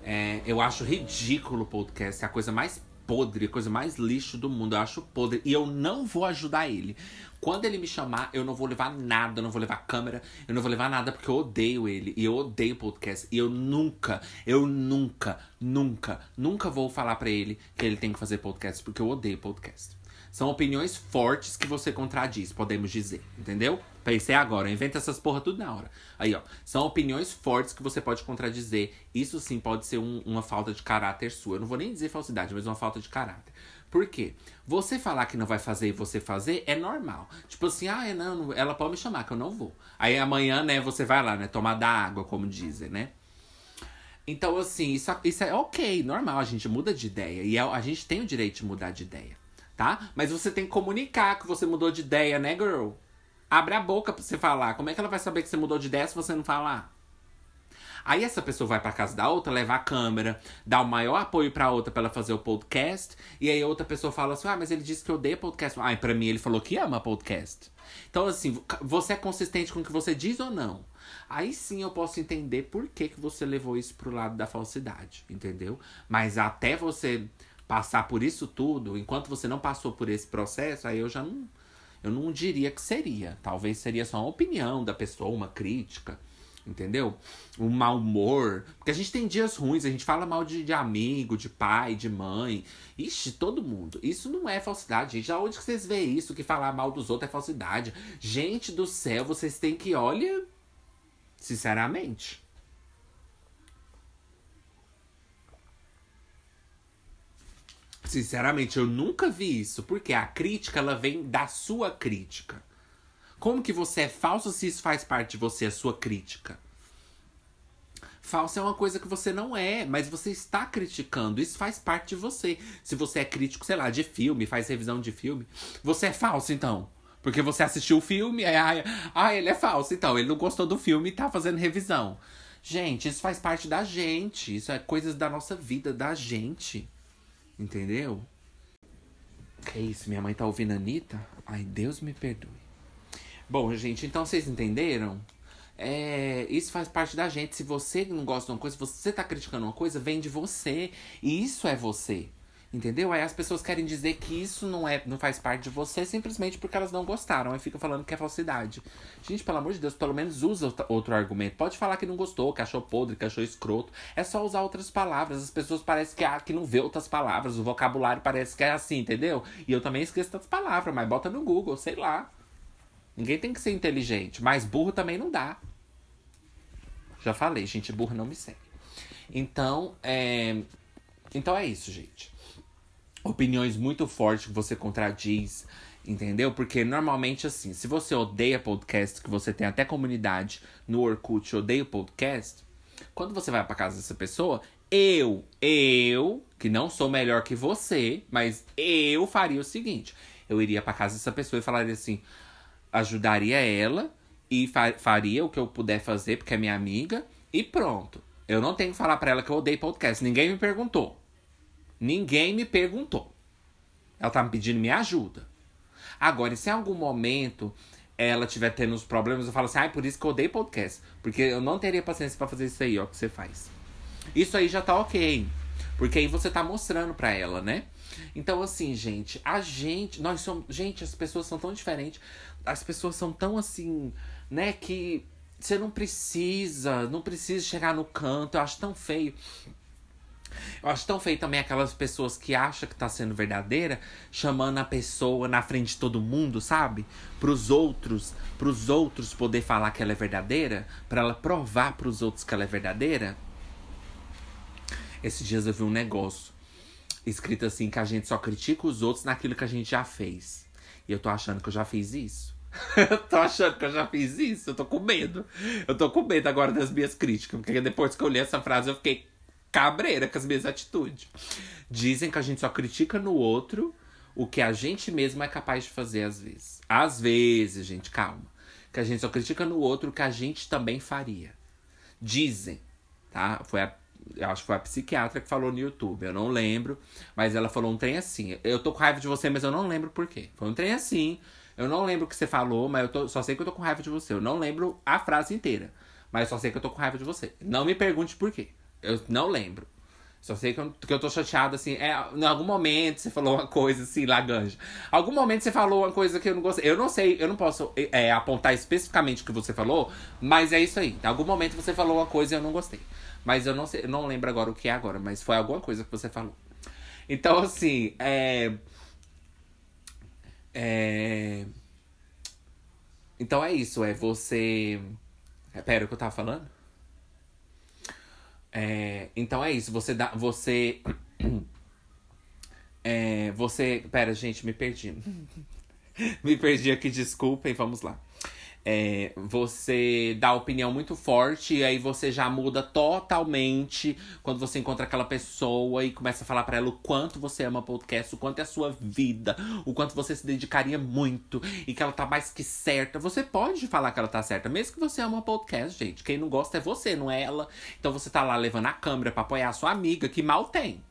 A: É, eu acho ridículo o podcast. É a coisa mais podre, coisa mais lixo do mundo. Eu acho podre. E eu não vou ajudar ele. Quando ele me chamar, eu não vou levar nada. Eu não vou levar câmera. Eu não vou levar nada porque eu odeio ele. E eu odeio podcast. E eu nunca, eu nunca, nunca, nunca vou falar para ele que ele tem que fazer podcast. Porque eu odeio podcast. São opiniões fortes que você contradiz, podemos dizer, entendeu? Pensei agora, inventa essas porra tudo na hora. Aí, ó. São opiniões fortes que você pode contradizer. Isso sim pode ser um, uma falta de caráter sua. Eu não vou nem dizer falsidade, mas uma falta de caráter. Por quê? Você falar que não vai fazer e você fazer é normal. Tipo assim, ah, não, ela pode me chamar, que eu não vou. Aí amanhã, né, você vai lá, né, tomar da água, como dizem, né? Então, assim, isso, isso é ok, normal, a gente muda de ideia. E é, a gente tem o direito de mudar de ideia tá? Mas você tem que comunicar que você mudou de ideia, né, girl? Abre a boca pra você falar. Como é que ela vai saber que você mudou de ideia se você não falar? Aí essa pessoa vai pra casa da outra, leva a câmera, dá o maior apoio pra outra pra ela fazer o podcast. E aí a outra pessoa fala assim: Ah, mas ele disse que odeia podcast. Ah, pra mim ele falou que ama podcast. Então, assim, você é consistente com o que você diz ou não? Aí sim eu posso entender por que, que você levou isso pro lado da falsidade, entendeu? Mas até você passar por isso tudo, enquanto você não passou por esse processo, aí eu já não. Eu não diria que seria. Talvez seria só uma opinião da pessoa, uma crítica. Entendeu? Um mau humor. Porque a gente tem dias ruins, a gente fala mal de, de amigo, de pai, de mãe. Ixi, todo mundo. Isso não é falsidade, gente. Aonde que vocês veem isso? Que falar mal dos outros é falsidade? Gente do céu, vocês têm que, olha. Sinceramente. Sinceramente, eu nunca vi isso, porque a crítica ela vem da sua crítica. Como que você é falso se isso faz parte de você, a sua crítica? Falso é uma coisa que você não é, mas você está criticando. Isso faz parte de você. Se você é crítico, sei lá, de filme, faz revisão de filme, você é falso então. Porque você assistiu o filme, é, ah, ele é falso, então. Ele não gostou do filme e tá fazendo revisão. Gente, isso faz parte da gente. Isso é coisas da nossa vida, da gente. Entendeu? Que isso? Minha mãe tá ouvindo a Anitta? Ai, Deus me perdoe. Bom, gente, então vocês entenderam? É, isso faz parte da gente. Se você não gosta de uma coisa, se você tá criticando uma coisa, vem de você. E isso é você. Entendeu? Aí as pessoas querem dizer que isso não é, não faz parte de você simplesmente porque elas não gostaram. Aí fica falando que é falsidade. Gente, pelo amor de Deus, pelo menos usa outro argumento. Pode falar que não gostou, que achou podre, que achou escroto. É só usar outras palavras. As pessoas parecem que, ah, que não vê outras palavras. O vocabulário parece que é assim, entendeu? E eu também esqueço tantas palavras, mas bota no Google, sei lá. Ninguém tem que ser inteligente, mas burro também não dá. Já falei, gente burra não me segue. Então, é... Então é isso, gente opiniões muito fortes que você contradiz, entendeu? Porque normalmente assim, se você odeia podcast, que você tem até comunidade no Orkut, odeia podcast, quando você vai para casa dessa pessoa, eu, eu, que não sou melhor que você, mas eu faria o seguinte, eu iria para casa dessa pessoa e falaria assim, ajudaria ela e faria o que eu puder fazer, porque é minha amiga, e pronto. Eu não tenho que falar para ela que eu odeio podcast. Ninguém me perguntou. Ninguém me perguntou. Ela tá me pedindo minha ajuda. Agora, se em algum momento ela tiver tendo uns problemas, eu falo assim, ah, por isso que eu odeio podcast. Porque eu não teria paciência para fazer isso aí, ó, que você faz. Isso aí já tá ok. Porque aí você tá mostrando pra ela, né? Então, assim, gente, a gente. Nós somos. Gente, as pessoas são tão diferentes. As pessoas são tão assim, né? Que você não precisa. Não precisa chegar no canto. Eu acho tão feio. Eu acho tão feio também aquelas pessoas que acham que tá sendo verdadeira, chamando a pessoa na frente de todo mundo, sabe? Pros outros, pros outros poder falar que ela é verdadeira, para ela provar pros outros que ela é verdadeira. Esses dias eu vi um negócio escrito assim que a gente só critica os outros naquilo que a gente já fez. E eu tô achando que eu já fiz isso. eu tô achando que eu já fiz isso. Eu tô com medo. Eu tô com medo agora das minhas críticas. Porque depois que eu li essa frase, eu fiquei cabreira com as minhas atitudes. Dizem que a gente só critica no outro o que a gente mesmo é capaz de fazer às vezes. Às vezes, gente, calma. Que a gente só critica no outro o que a gente também faria. Dizem, tá? Foi a eu acho que foi a psiquiatra que falou no YouTube, eu não lembro, mas ela falou um trem assim. Eu tô com raiva de você, mas eu não lembro por quê. Foi um trem assim. Eu não lembro o que você falou, mas eu tô, só sei que eu tô com raiva de você. Eu não lembro a frase inteira, mas só sei que eu tô com raiva de você. Não me pergunte por quê. Eu não lembro. Só sei que eu, que eu tô chateado, assim. É, em algum momento você falou uma coisa assim, laganja. Algum momento você falou uma coisa que eu não gostei. Eu não sei, eu não posso é, apontar especificamente o que você falou, mas é isso aí. Em algum momento você falou uma coisa e eu não gostei. Mas eu não sei, eu não lembro agora o que é agora, mas foi alguma coisa que você falou. Então, assim, é. É. Então é isso, é você. Pera, o que eu tava falando? É, então é isso, você dá. Você. É, você. Pera, gente, me perdi. me perdi aqui, desculpem, vamos lá é, você dá opinião muito forte e aí você já muda totalmente quando você encontra aquela pessoa e começa a falar para ela o quanto você ama podcast, o quanto é a sua vida, o quanto você se dedicaria muito e que ela tá mais que certa. Você pode falar que ela tá certa, mesmo que você ama podcast, gente. Quem não gosta é você, não é ela. Então você tá lá levando a câmera para apoiar a sua amiga que mal tem.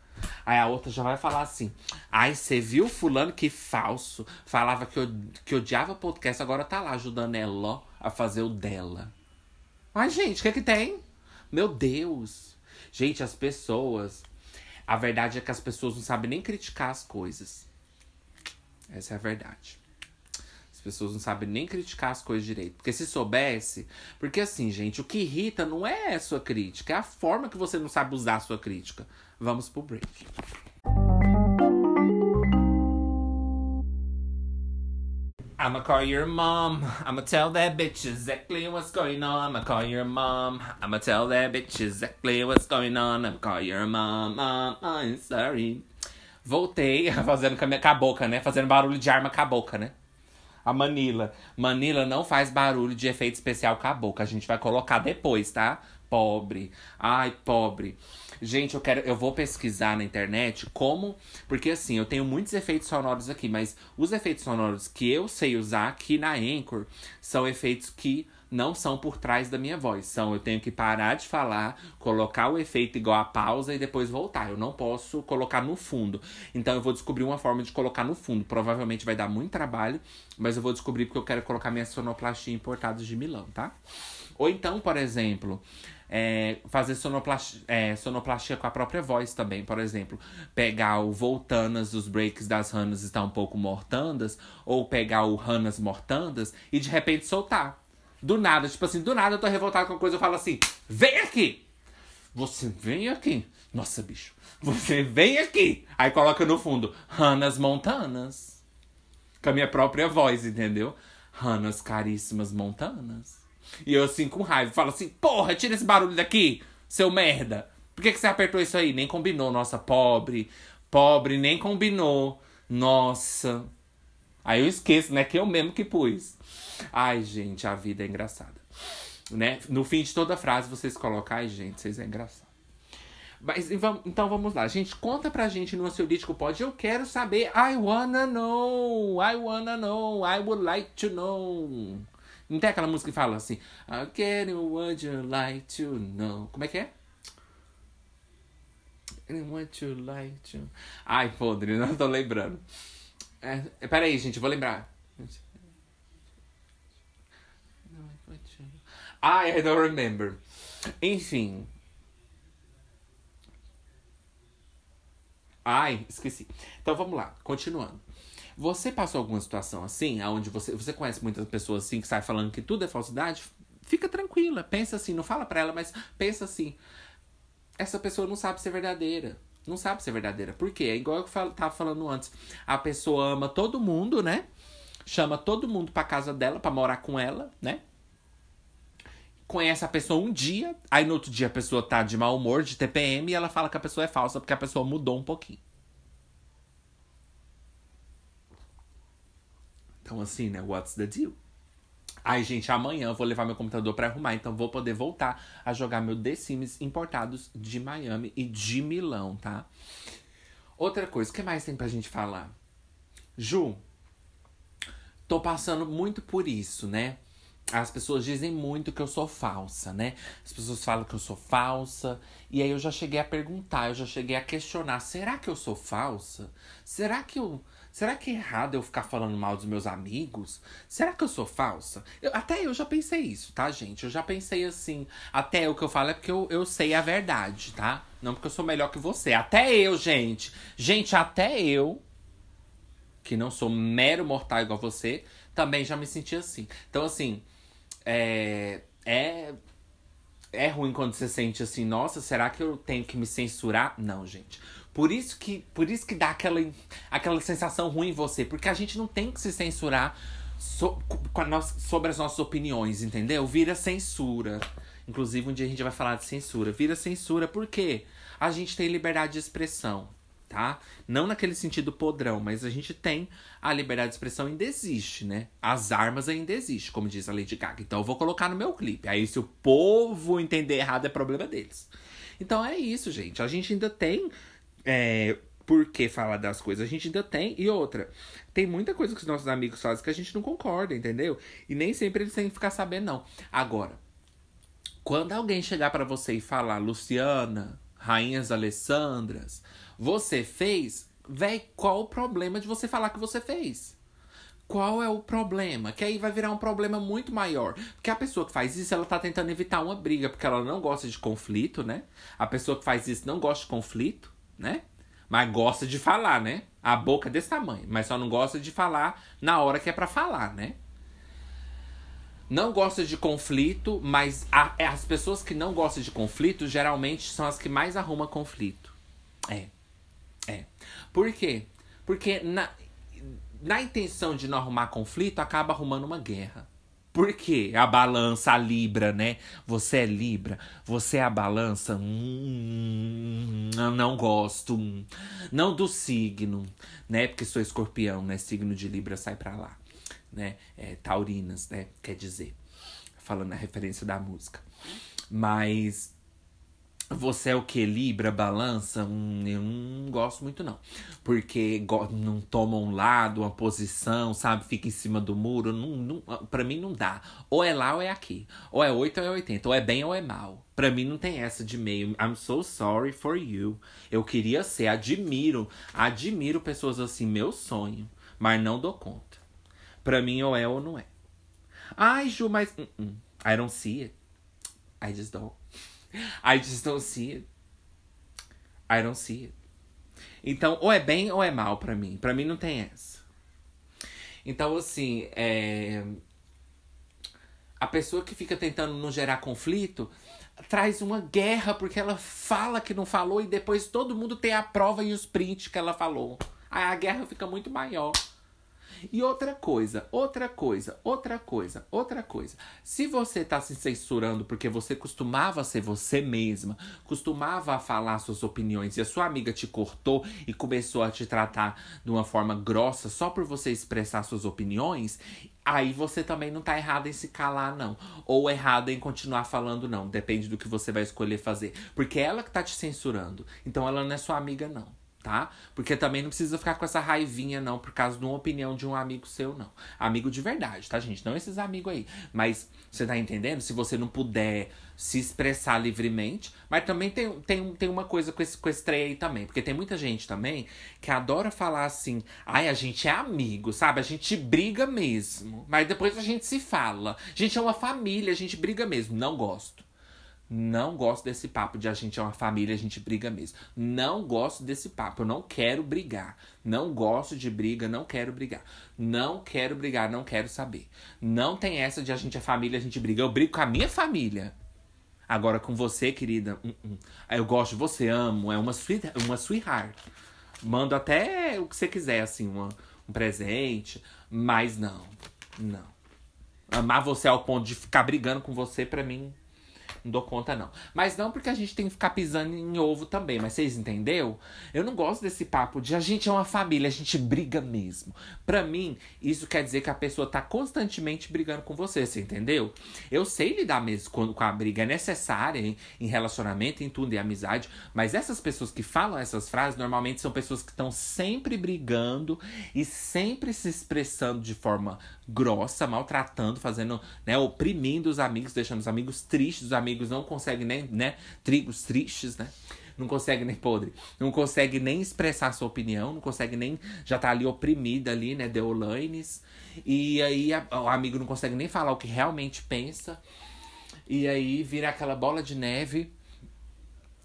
A: Aí a outra já vai falar assim: Ai, você viu fulano que falso? Falava que, que odiava podcast, agora tá lá ajudando ela a fazer o dela. Mas, gente, o que é que tem? Meu Deus. Gente, as pessoas. A verdade é que as pessoas não sabem nem criticar as coisas. Essa é a verdade. As pessoas não sabem nem criticar as coisas direito. Porque se soubesse. Porque assim, gente, o que irrita não é a sua crítica, é a forma que você não sabe usar a sua crítica. Vamos pro break. I'ma call your mom. I'ma tell that bitch exactly what's going on. I'ma call your mom. I'ma tell that bitch exactly what's going on. I'ma call your mom. Mom, I'm sorry. Voltei fazendo com a, minha, com a boca, né? Fazendo barulho de arma com a boca, né? A Manila. Manila não faz barulho de efeito especial com a boca. A gente vai colocar depois, tá? Pobre. Ai, pobre. Gente, eu quero, eu vou pesquisar na internet como, porque assim, eu tenho muitos efeitos sonoros aqui, mas os efeitos sonoros que eu sei usar aqui na Anchor são efeitos que não são por trás da minha voz. São eu tenho que parar de falar, colocar o efeito igual a pausa e depois voltar. Eu não posso colocar no fundo. Então eu vou descobrir uma forma de colocar no fundo. Provavelmente vai dar muito trabalho, mas eu vou descobrir porque eu quero colocar minha sonoplastia importada de Milão, tá? Ou então, por exemplo, é, fazer sonoplastia, é, sonoplastia com a própria voz também. Por exemplo, pegar o voltanas os breaks das ranas estão um pouco mortandas, ou pegar o ranas mortandas e de repente soltar. Do nada, tipo assim, do nada eu tô revoltado com a coisa, eu falo assim: vem aqui! Você vem aqui. Nossa, bicho. Você vem aqui. Aí coloca no fundo, Ranas Montanas. Com a minha própria voz, entendeu? Ranas caríssimas montanas. E eu assim, com raiva, falo assim: porra, tira esse barulho daqui, seu merda. Por que, que você apertou isso aí? Nem combinou, nossa, pobre. Pobre, nem combinou. Nossa. Aí eu esqueço, né? Que eu mesmo que pus. Ai, gente, a vida é engraçada. Né? No fim de toda frase vocês colocam, ai, gente, vocês é engraçado. Mas, então vamos lá, gente. Conta pra gente no ansiolítico pode. Eu quero saber. I wanna know. I wanna know. I would like to know. Não tem aquela música que fala assim. I get what you like to know. Como é que é? Want you like to. Ai, podre, não tô lembrando. É, peraí, gente, vou lembrar. I don't remember. Enfim. Ai, esqueci. Então vamos lá, continuando. Você passou alguma situação assim, onde você, você conhece muitas pessoas assim que saem falando que tudo é falsidade? Fica tranquila, pensa assim, não fala pra ela, mas pensa assim. Essa pessoa não sabe ser verdadeira. Não sabe ser verdadeira. Por quê? É igual eu tava falando antes. A pessoa ama todo mundo, né? Chama todo mundo pra casa dela, pra morar com ela, né? conhece a pessoa um dia, aí no outro dia a pessoa tá de mau humor, de TPM, e ela fala que a pessoa é falsa porque a pessoa mudou um pouquinho. Então, assim, né? What's the deal? Ai, gente, amanhã eu vou levar meu computador para arrumar, então vou poder voltar a jogar meu The Sims importados de Miami e de Milão, tá? Outra coisa, o que mais tem pra gente falar? Ju, tô passando muito por isso, né? as pessoas dizem muito que eu sou falsa, né? As pessoas falam que eu sou falsa. E aí eu já cheguei a perguntar, eu já cheguei a questionar: será que eu sou falsa? Será que eu. Será que é errado eu ficar falando mal dos meus amigos? Será que eu sou falsa? Eu, até eu já pensei isso, tá, gente? Eu já pensei assim. Até o que eu falo é porque eu, eu sei a verdade, tá? Não porque eu sou melhor que você. Até eu, gente. Gente, até eu, que não sou mero mortal igual você, também já me senti assim. Então, assim, é, é, é ruim quando você sente assim, nossa, será que eu tenho que me censurar? Não, gente. Por isso que, por isso que dá aquela, aquela sensação ruim em você. Porque a gente não tem que se censurar so, nossa, sobre as nossas opiniões, entendeu? Vira censura. Inclusive, um dia a gente vai falar de censura. Vira censura porque a gente tem liberdade de expressão tá? Não naquele sentido podrão, mas a gente tem a liberdade de expressão ainda existe, né? As armas ainda existem, como diz a Lady Gaga. Então eu vou colocar no meu clipe. Aí se o povo entender errado é problema deles. Então é isso, gente. A gente ainda tem é, por que falar das coisas. A gente ainda tem. E outra, tem muita coisa que os nossos amigos fazem que a gente não concorda, entendeu? E nem sempre eles têm que ficar sabendo, não. Agora, quando alguém chegar para você e falar, Luciana, Rainhas Alessandras, você fez? Véi, qual o problema de você falar que você fez? Qual é o problema? Que aí vai virar um problema muito maior. Porque a pessoa que faz isso, ela tá tentando evitar uma briga, porque ela não gosta de conflito, né? A pessoa que faz isso não gosta de conflito, né? Mas gosta de falar, né? A boca é desse tamanho, mas só não gosta de falar na hora que é para falar, né? Não gosta de conflito, mas a, as pessoas que não gostam de conflito geralmente são as que mais arrumam conflito. É. É. Por quê? Porque na, na intenção de não arrumar conflito, acaba arrumando uma guerra. Por quê? A balança, a Libra, né? Você é Libra, você é a balança. Hum, não gosto. Hum. Não do signo, né? Porque sou escorpião, né? Signo de Libra sai pra lá, né? É, taurinas, né? Quer dizer. Falando a referência da música. Mas você é o que? Libra, balança? Hum, eu não gosto muito, não. Porque não toma um lado, uma posição, sabe? Fica em cima do muro. Não, não, pra mim não dá. Ou é lá ou é aqui. Ou é 8 ou é 80. Ou é bem ou é mal. Pra mim não tem essa de meio. I'm so sorry for you. Eu queria ser. Admiro. Admiro pessoas assim. Meu sonho. Mas não dou conta. Pra mim ou é ou não é. Ai, Ju, mas. Uh -uh. I don't see it. I just don't. I just don't see it. I don't see it. Então, ou é bem ou é mal para mim. Para mim não tem essa. Então, assim, é... a pessoa que fica tentando não gerar conflito traz uma guerra porque ela fala que não falou e depois todo mundo tem a prova e os prints que ela falou. Aí a guerra fica muito maior. E outra coisa, outra coisa, outra coisa, outra coisa. Se você tá se censurando porque você costumava ser você mesma, costumava falar suas opiniões e a sua amiga te cortou e começou a te tratar de uma forma grossa só por você expressar suas opiniões, Aí você também não tá errado em se calar, não. Ou errado em continuar falando, não. Depende do que você vai escolher fazer. Porque é ela que tá te censurando. Então ela não é sua amiga, não tá? Porque também não precisa ficar com essa raivinha, não, por causa de uma opinião de um amigo seu, não. Amigo de verdade, tá, gente? Não esses amigos aí. Mas você tá entendendo? Se você não puder se expressar livremente. Mas também tem, tem, tem uma coisa com esse, com esse trem aí também. Porque tem muita gente também que adora falar assim: ai, a gente é amigo, sabe? A gente briga mesmo. Mas depois a gente se fala. A gente é uma família, a gente briga mesmo. Não gosto. Não gosto desse papo de a gente é uma família, a gente briga mesmo. Não gosto desse papo. Eu não quero brigar. Não gosto de briga, não quero brigar. Não quero brigar, não quero saber. Não tem essa de a gente é família, a gente briga. Eu brigo com a minha família. Agora com você, querida, uh -uh. eu gosto de você, amo. É uma, sweet, uma sweetheart. Mando até o que você quiser, assim, uma, um presente. Mas não, não. Amar você ao ponto de ficar brigando com você, pra mim, não dou conta, não. Mas não porque a gente tem que ficar pisando em ovo também. Mas vocês entendeu? Eu não gosto desse papo de a gente é uma família, a gente briga mesmo. Pra mim, isso quer dizer que a pessoa tá constantemente brigando com você, você entendeu? Eu sei lidar mesmo com, com a briga. É necessária em, em relacionamento, em tudo, em amizade. Mas essas pessoas que falam essas frases, normalmente são pessoas que estão sempre brigando e sempre se expressando de forma grossa, maltratando, fazendo, né, oprimindo os amigos, deixando os amigos tristes, os amigos amigos não conseguem nem, né? Trigos tristes, né? Não consegue nem podre. Não consegue nem expressar sua opinião, não consegue nem. Já tá ali oprimida ali, né? Deolaines. E aí a, o amigo não consegue nem falar o que realmente pensa. E aí vira aquela bola de neve.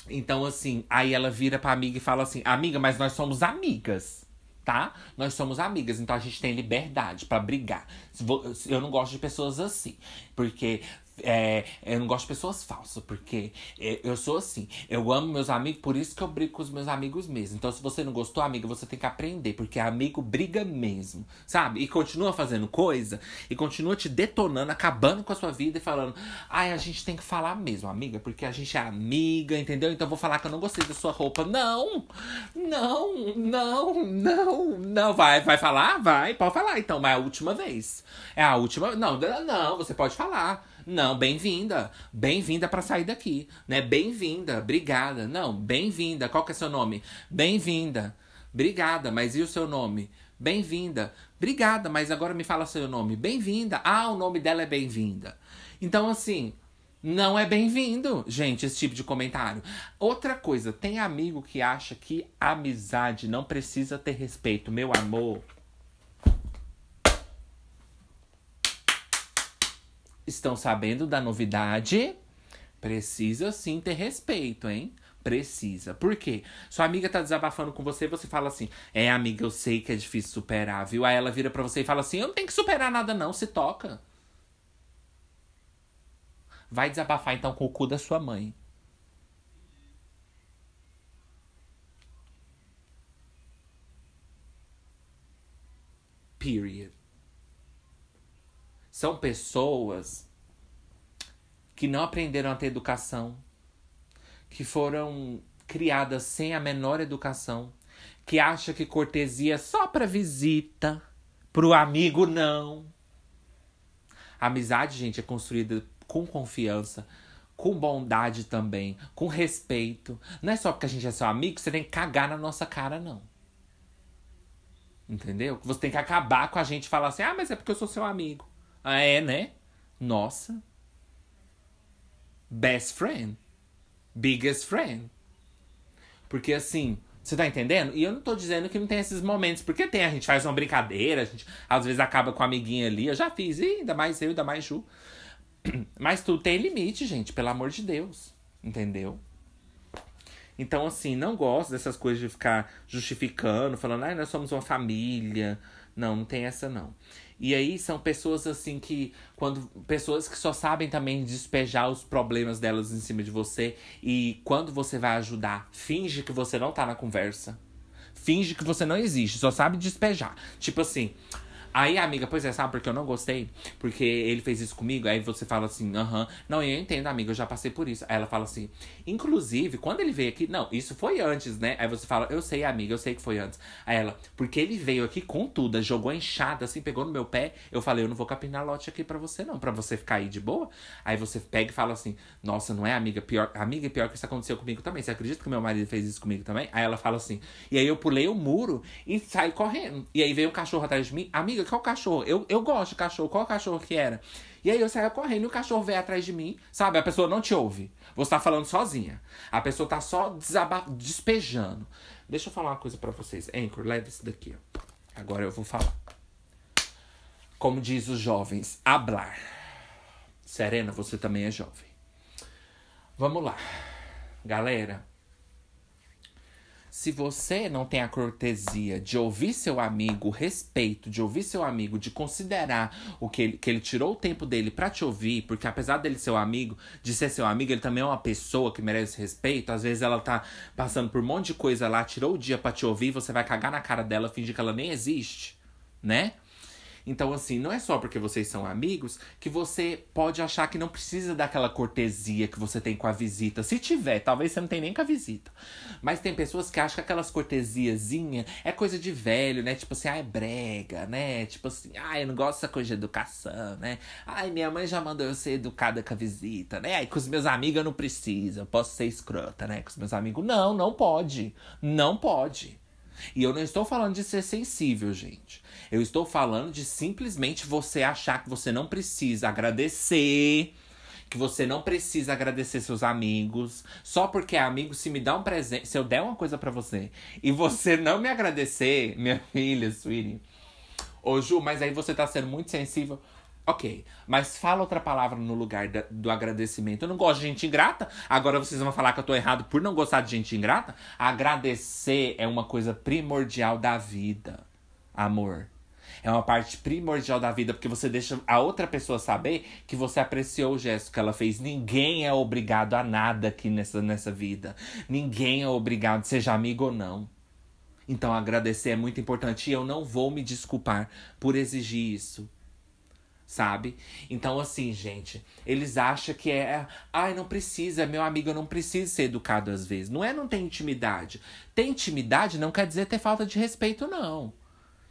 A: Então, assim, aí ela vira pra amiga e fala assim: Amiga, mas nós somos amigas tá? Nós somos amigas, então a gente tem liberdade para brigar. Eu não gosto de pessoas assim, porque é, eu não gosto de pessoas falsas, porque eu sou assim. Eu amo meus amigos, por isso que eu brigo com os meus amigos mesmo. Então, se você não gostou, amiga, você tem que aprender, porque amigo briga mesmo, sabe? E continua fazendo coisa, e continua te detonando, acabando com a sua vida e falando: ai, a gente tem que falar mesmo, amiga, porque a gente é amiga, entendeu? Então, vou falar que eu não gostei da sua roupa. Não, não, não, não, não. Vai, vai falar? Vai, pode falar então, mas é a última vez. É a última. Não, não, você pode falar. Não, bem-vinda. Bem-vinda para sair daqui, né? Bem-vinda, obrigada. Não, bem-vinda. Qual que é seu nome? Bem-vinda. Obrigada, mas e o seu nome? Bem-vinda. Obrigada, mas agora me fala seu nome. Bem-vinda. Ah, o nome dela é bem-vinda. Então, assim, não é bem-vindo, gente, esse tipo de comentário. Outra coisa, tem amigo que acha que amizade não precisa ter respeito. Meu amor, estão sabendo da novidade, precisa sim ter respeito, hein? Precisa. Por quê? Sua amiga tá desabafando com você, você fala assim: "É, amiga, eu sei que é difícil superar", viu? Aí ela vira para você e fala assim: "Eu não tenho que superar nada não, se toca". Vai desabafar então com o cu da sua mãe. Period. São pessoas que não aprenderam a ter educação, que foram criadas sem a menor educação, que acha que cortesia é só para visita, pro amigo não. A amizade, gente, é construída com confiança, com bondade também, com respeito. Não é só porque a gente é seu amigo que você tem que cagar na nossa cara, não. Entendeu? Você tem que acabar com a gente e falar assim: ah, mas é porque eu sou seu amigo. Ah, é, né? Nossa. Best friend. Biggest friend. Porque assim, você tá entendendo? E eu não tô dizendo que não tem esses momentos, porque tem, a gente faz uma brincadeira, a gente às vezes acaba com a amiguinha ali. Eu já fiz, e ainda mais eu, ainda mais Ju. Mas tudo tem limite, gente, pelo amor de Deus. Entendeu? Então, assim, não gosto dessas coisas de ficar justificando, falando, ah, nós somos uma família. Não, não tem essa não. E aí são pessoas assim que. quando Pessoas que só sabem também despejar os problemas delas em cima de você. E quando você vai ajudar, finge que você não tá na conversa. Finge que você não existe, só sabe despejar. Tipo assim, Aí, amiga, pois é, sabe porque eu não gostei? Porque ele fez isso comigo. Aí você fala assim, aham. Não, eu entendo, amiga, eu já passei por isso. Aí ela fala assim, inclusive, quando ele veio aqui. Não, isso foi antes, né? Aí você fala, eu sei, amiga, eu sei que foi antes. Aí ela, porque ele veio aqui com tudo, jogou enxada, assim, pegou no meu pé. Eu falei, eu não vou capinar lote aqui pra você, não, pra você ficar aí de boa. Aí você pega e fala assim, nossa, não é, amiga? Pior, amiga, pior que isso aconteceu comigo também. Você acredita que meu marido fez isso comigo também? Aí ela fala assim, e aí eu pulei o muro e saí correndo. E aí veio um cachorro atrás de mim, amiga, qual cachorro? Eu, eu gosto de cachorro. Qual cachorro que era? E aí eu saía correndo e o cachorro veio atrás de mim. Sabe? A pessoa não te ouve. Você tá falando sozinha. A pessoa tá só despejando. Deixa eu falar uma coisa para vocês. Anchor, leve isso daqui. Ó. Agora eu vou falar. Como diz os jovens, hablar. Serena, você também é jovem. Vamos lá. Galera, se você não tem a cortesia de ouvir seu amigo, respeito, de ouvir seu amigo, de considerar o que ele, que ele tirou o tempo dele para te ouvir, porque apesar dele ser seu amigo, de ser seu amigo, ele também é uma pessoa que merece respeito. Às vezes ela tá passando por um monte de coisa lá, tirou o dia para te ouvir, você vai cagar na cara dela, fingir que ela nem existe, né? Então, assim, não é só porque vocês são amigos que você pode achar que não precisa daquela cortesia que você tem com a visita. Se tiver, talvez você não tenha nem com a visita. Mas tem pessoas que acham que aquelas cortesiazinhas é coisa de velho, né? Tipo assim, ah, é brega, né? Tipo assim, ah, eu não gosto dessa coisa de educação, né? Ai, minha mãe já mandou eu ser educada com a visita, né? Aí com os meus amigos eu não preciso, eu posso ser escrota, né? Com os meus amigos. Não, não pode. Não pode. E eu não estou falando de ser sensível, gente. Eu estou falando de simplesmente você achar que você não precisa agradecer, que você não precisa agradecer seus amigos, só porque amigo se me dá um presente, se eu der uma coisa para você e você não me agradecer, minha filha, sweetie. Ô Ju, mas aí você tá sendo muito sensível. Ok, mas fala outra palavra no lugar da, do agradecimento. Eu não gosto de gente ingrata. Agora vocês vão falar que eu tô errado por não gostar de gente ingrata? Agradecer é uma coisa primordial da vida, amor. É uma parte primordial da vida, porque você deixa a outra pessoa saber que você apreciou o gesto que ela fez. Ninguém é obrigado a nada aqui nessa, nessa vida. Ninguém é obrigado, seja amigo ou não. Então agradecer é muito importante e eu não vou me desculpar por exigir isso sabe? Então, assim, gente, eles acham que é. Ai, não precisa, meu amigo, eu não preciso ser educado às vezes. Não é não ter intimidade. Ter intimidade não quer dizer ter falta de respeito, não.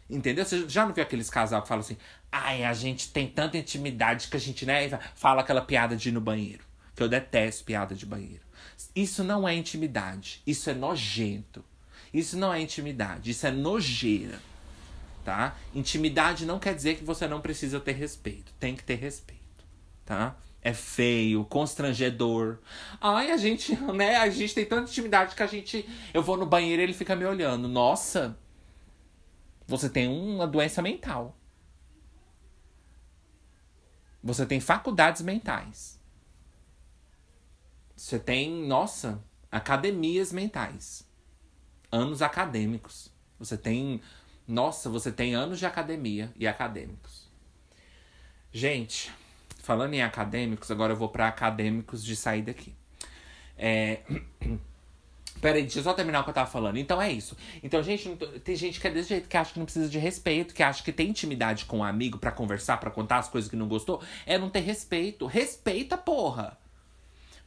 A: Entendeu? Você já não viu aqueles casal que falam assim: ai, a gente tem tanta intimidade que a gente, né, fala aquela piada de ir no banheiro. Que eu detesto piada de banheiro. Isso não é intimidade. Isso é nojento. Isso não é intimidade. Isso é nojeira tá? Intimidade não quer dizer que você não precisa ter respeito. Tem que ter respeito, tá? É feio, constrangedor. Ai, a gente, né? A gente tem tanta intimidade que a gente. Eu vou no banheiro e ele fica me olhando. Nossa! Você tem uma doença mental. Você tem faculdades mentais. Você tem, nossa, academias mentais. Anos acadêmicos. Você tem nossa, você tem anos de academia e acadêmicos. Gente, falando em acadêmicos, agora eu vou para acadêmicos de sair daqui. É... Peraí, deixa eu só terminar o que eu tava falando. Então é isso. Então, gente, tem gente que é desse jeito, que acha que não precisa de respeito, que acha que tem intimidade com um amigo para conversar, para contar as coisas que não gostou. É não ter respeito. Respeita, porra!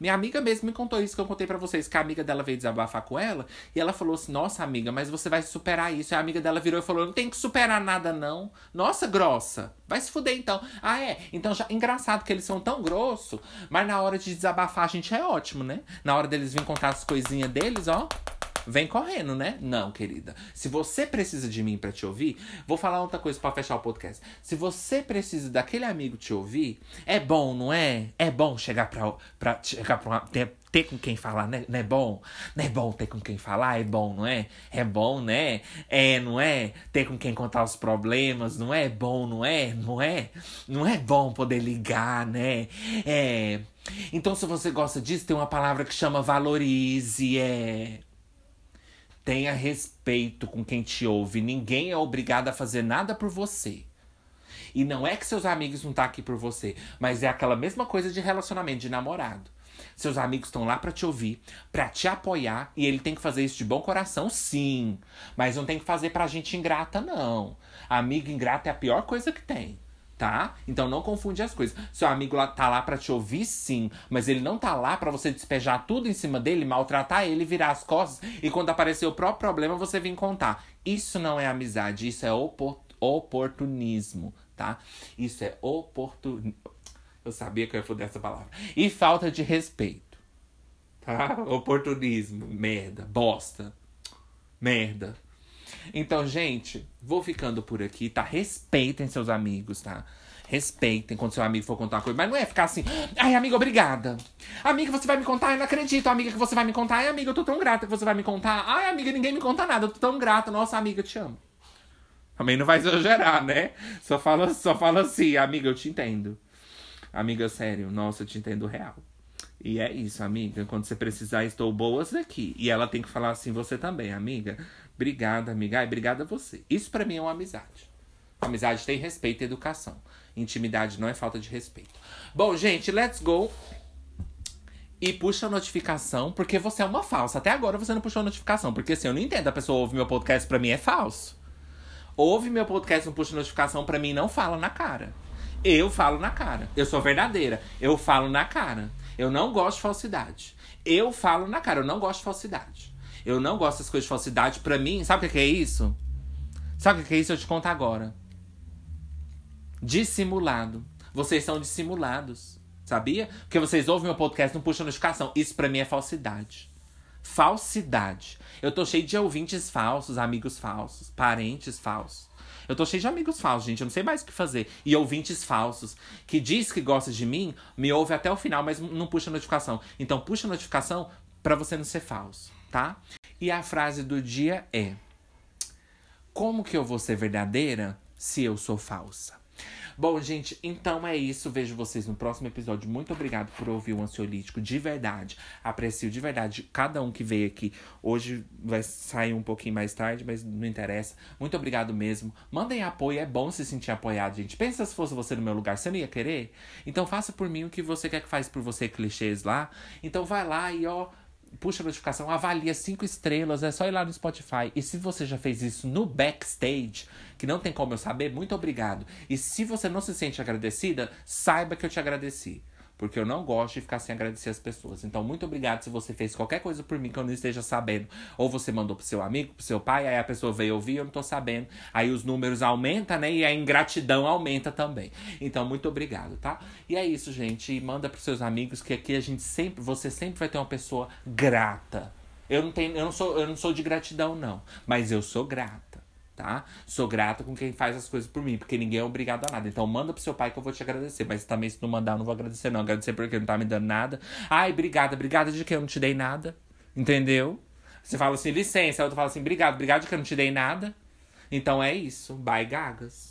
A: Minha amiga mesmo me contou isso que eu contei para vocês, que a amiga dela veio desabafar com ela, e ela falou assim: "Nossa, amiga, mas você vai superar isso". E a amiga dela virou e falou: "Não tem que superar nada não". Nossa, grossa. Vai se fuder então. Ah, é. Então já engraçado que eles são tão grosso, mas na hora de desabafar a gente é ótimo, né? Na hora deles vir contar as coisinhas deles, ó, Vem correndo, né? Não, querida. Se você precisa de mim para te ouvir, vou falar outra coisa para fechar o podcast. Se você precisa daquele amigo te ouvir, é bom, não é? É bom chegar pra, pra, chegar pra uma, ter, ter com quem falar, né? Não é bom? Não é bom ter com quem falar? É bom, não é? É bom, né? É, não é? Ter com quem contar os problemas, não é bom, não é? Não é? Não é bom poder ligar, né? É. Então, se você gosta disso, tem uma palavra que chama valorize, é. Tenha respeito com quem te ouve. Ninguém é obrigado a fazer nada por você. E não é que seus amigos não estão tá aqui por você, mas é aquela mesma coisa de relacionamento, de namorado. Seus amigos estão lá para te ouvir, para te apoiar, e ele tem que fazer isso de bom coração, sim. Mas não tem que fazer pra gente ingrata, não. Amigo ingrato é a pior coisa que tem tá? Então não confunde as coisas. Seu amigo lá tá lá para te ouvir, sim, mas ele não tá lá para você despejar tudo em cima dele, maltratar ele, virar as costas e quando aparecer o próprio problema você vir contar. Isso não é amizade, isso é oportunismo, tá? Isso é oportunismo. Eu sabia que eu ia foder essa palavra. E falta de respeito. Tá? Oportunismo, merda, bosta. Merda. Então, gente, vou ficando por aqui, tá? Respeitem seus amigos, tá? Respeitem quando seu amigo for contar uma coisa. Mas não é ficar assim, ai, amiga, obrigada. Amiga, você vai me contar? Eu não acredito, amiga, que você vai me contar. Ai, amiga, eu tô tão grata que você vai me contar. Ai, amiga, ninguém me conta nada, eu tô tão grata. Nossa, amiga, eu te amo. Também não vai exagerar, né? Só fala, só fala assim, amiga, eu te entendo. Amiga, sério, nossa, eu te entendo real. E é isso, amiga. Quando você precisar, estou boas aqui. E ela tem que falar assim, você também, amiga. Obrigada, amiga. Ai, obrigada a você. Isso para mim é uma amizade. Amizade tem respeito e educação. Intimidade não é falta de respeito. Bom, gente, let's go. E puxa a notificação, porque você é uma falsa. Até agora você não puxou a notificação. Porque assim, eu não entendo. A pessoa ouve meu podcast, pra mim é falso. Ouve meu podcast, não puxa notificação, pra mim não fala na cara. Eu falo na cara. Eu sou verdadeira. Eu falo na cara. Eu não gosto de falsidade. Eu falo na cara. Eu não gosto de falsidade. Eu não gosto dessas coisas de falsidade. Pra mim, sabe o que é isso? Sabe o que é isso? Eu te conto agora. Dissimulado. Vocês são dissimulados. Sabia? Porque vocês ouvem meu podcast não puxam notificação. Isso pra mim é falsidade. Falsidade. Eu tô cheio de ouvintes falsos, amigos falsos, parentes falsos. Eu tô cheio de amigos falsos, gente. Eu não sei mais o que fazer. E ouvintes falsos. Que diz que gosta de mim, me ouve até o final, mas não puxa notificação. Então puxa notificação para você não ser falso tá? E a frase do dia é: Como que eu vou ser verdadeira se eu sou falsa? Bom, gente, então é isso. Vejo vocês no próximo episódio. Muito obrigado por ouvir o Ansiolítico de verdade. Aprecio de verdade cada um que veio aqui. Hoje vai sair um pouquinho mais tarde, mas não interessa. Muito obrigado mesmo. Mandem apoio, é bom se sentir apoiado, gente. Pensa se fosse você no meu lugar, você não ia querer? Então faça por mim o que você quer que faça por você, clichês lá. Então vai lá e ó puxa a notificação, avalia cinco estrelas, é só ir lá no Spotify. E se você já fez isso no backstage, que não tem como eu saber, muito obrigado. E se você não se sente agradecida, saiba que eu te agradeci. Porque eu não gosto de ficar sem agradecer as pessoas. Então, muito obrigado se você fez qualquer coisa por mim que eu não esteja sabendo. Ou você mandou pro seu amigo, pro seu pai, aí a pessoa veio ouvir, eu não tô sabendo. Aí os números aumentam, né? E a ingratidão aumenta também. Então, muito obrigado, tá? E é isso, gente. Manda pros seus amigos que aqui a gente sempre, você sempre vai ter uma pessoa grata. Eu não tenho, eu não sou, eu não sou de gratidão não, mas eu sou grata tá? Sou grata com quem faz as coisas por mim, porque ninguém é obrigado a nada. Então manda pro seu pai que eu vou te agradecer. Mas também se não mandar, eu não vou agradecer, não. Agradecer porque não tá me dando nada. Ai, obrigada, obrigada de que eu não te dei nada. Entendeu? Você fala assim, licença, a outra fala assim, obrigado, obrigado de que eu não te dei nada. Então é isso. Bye, gagas.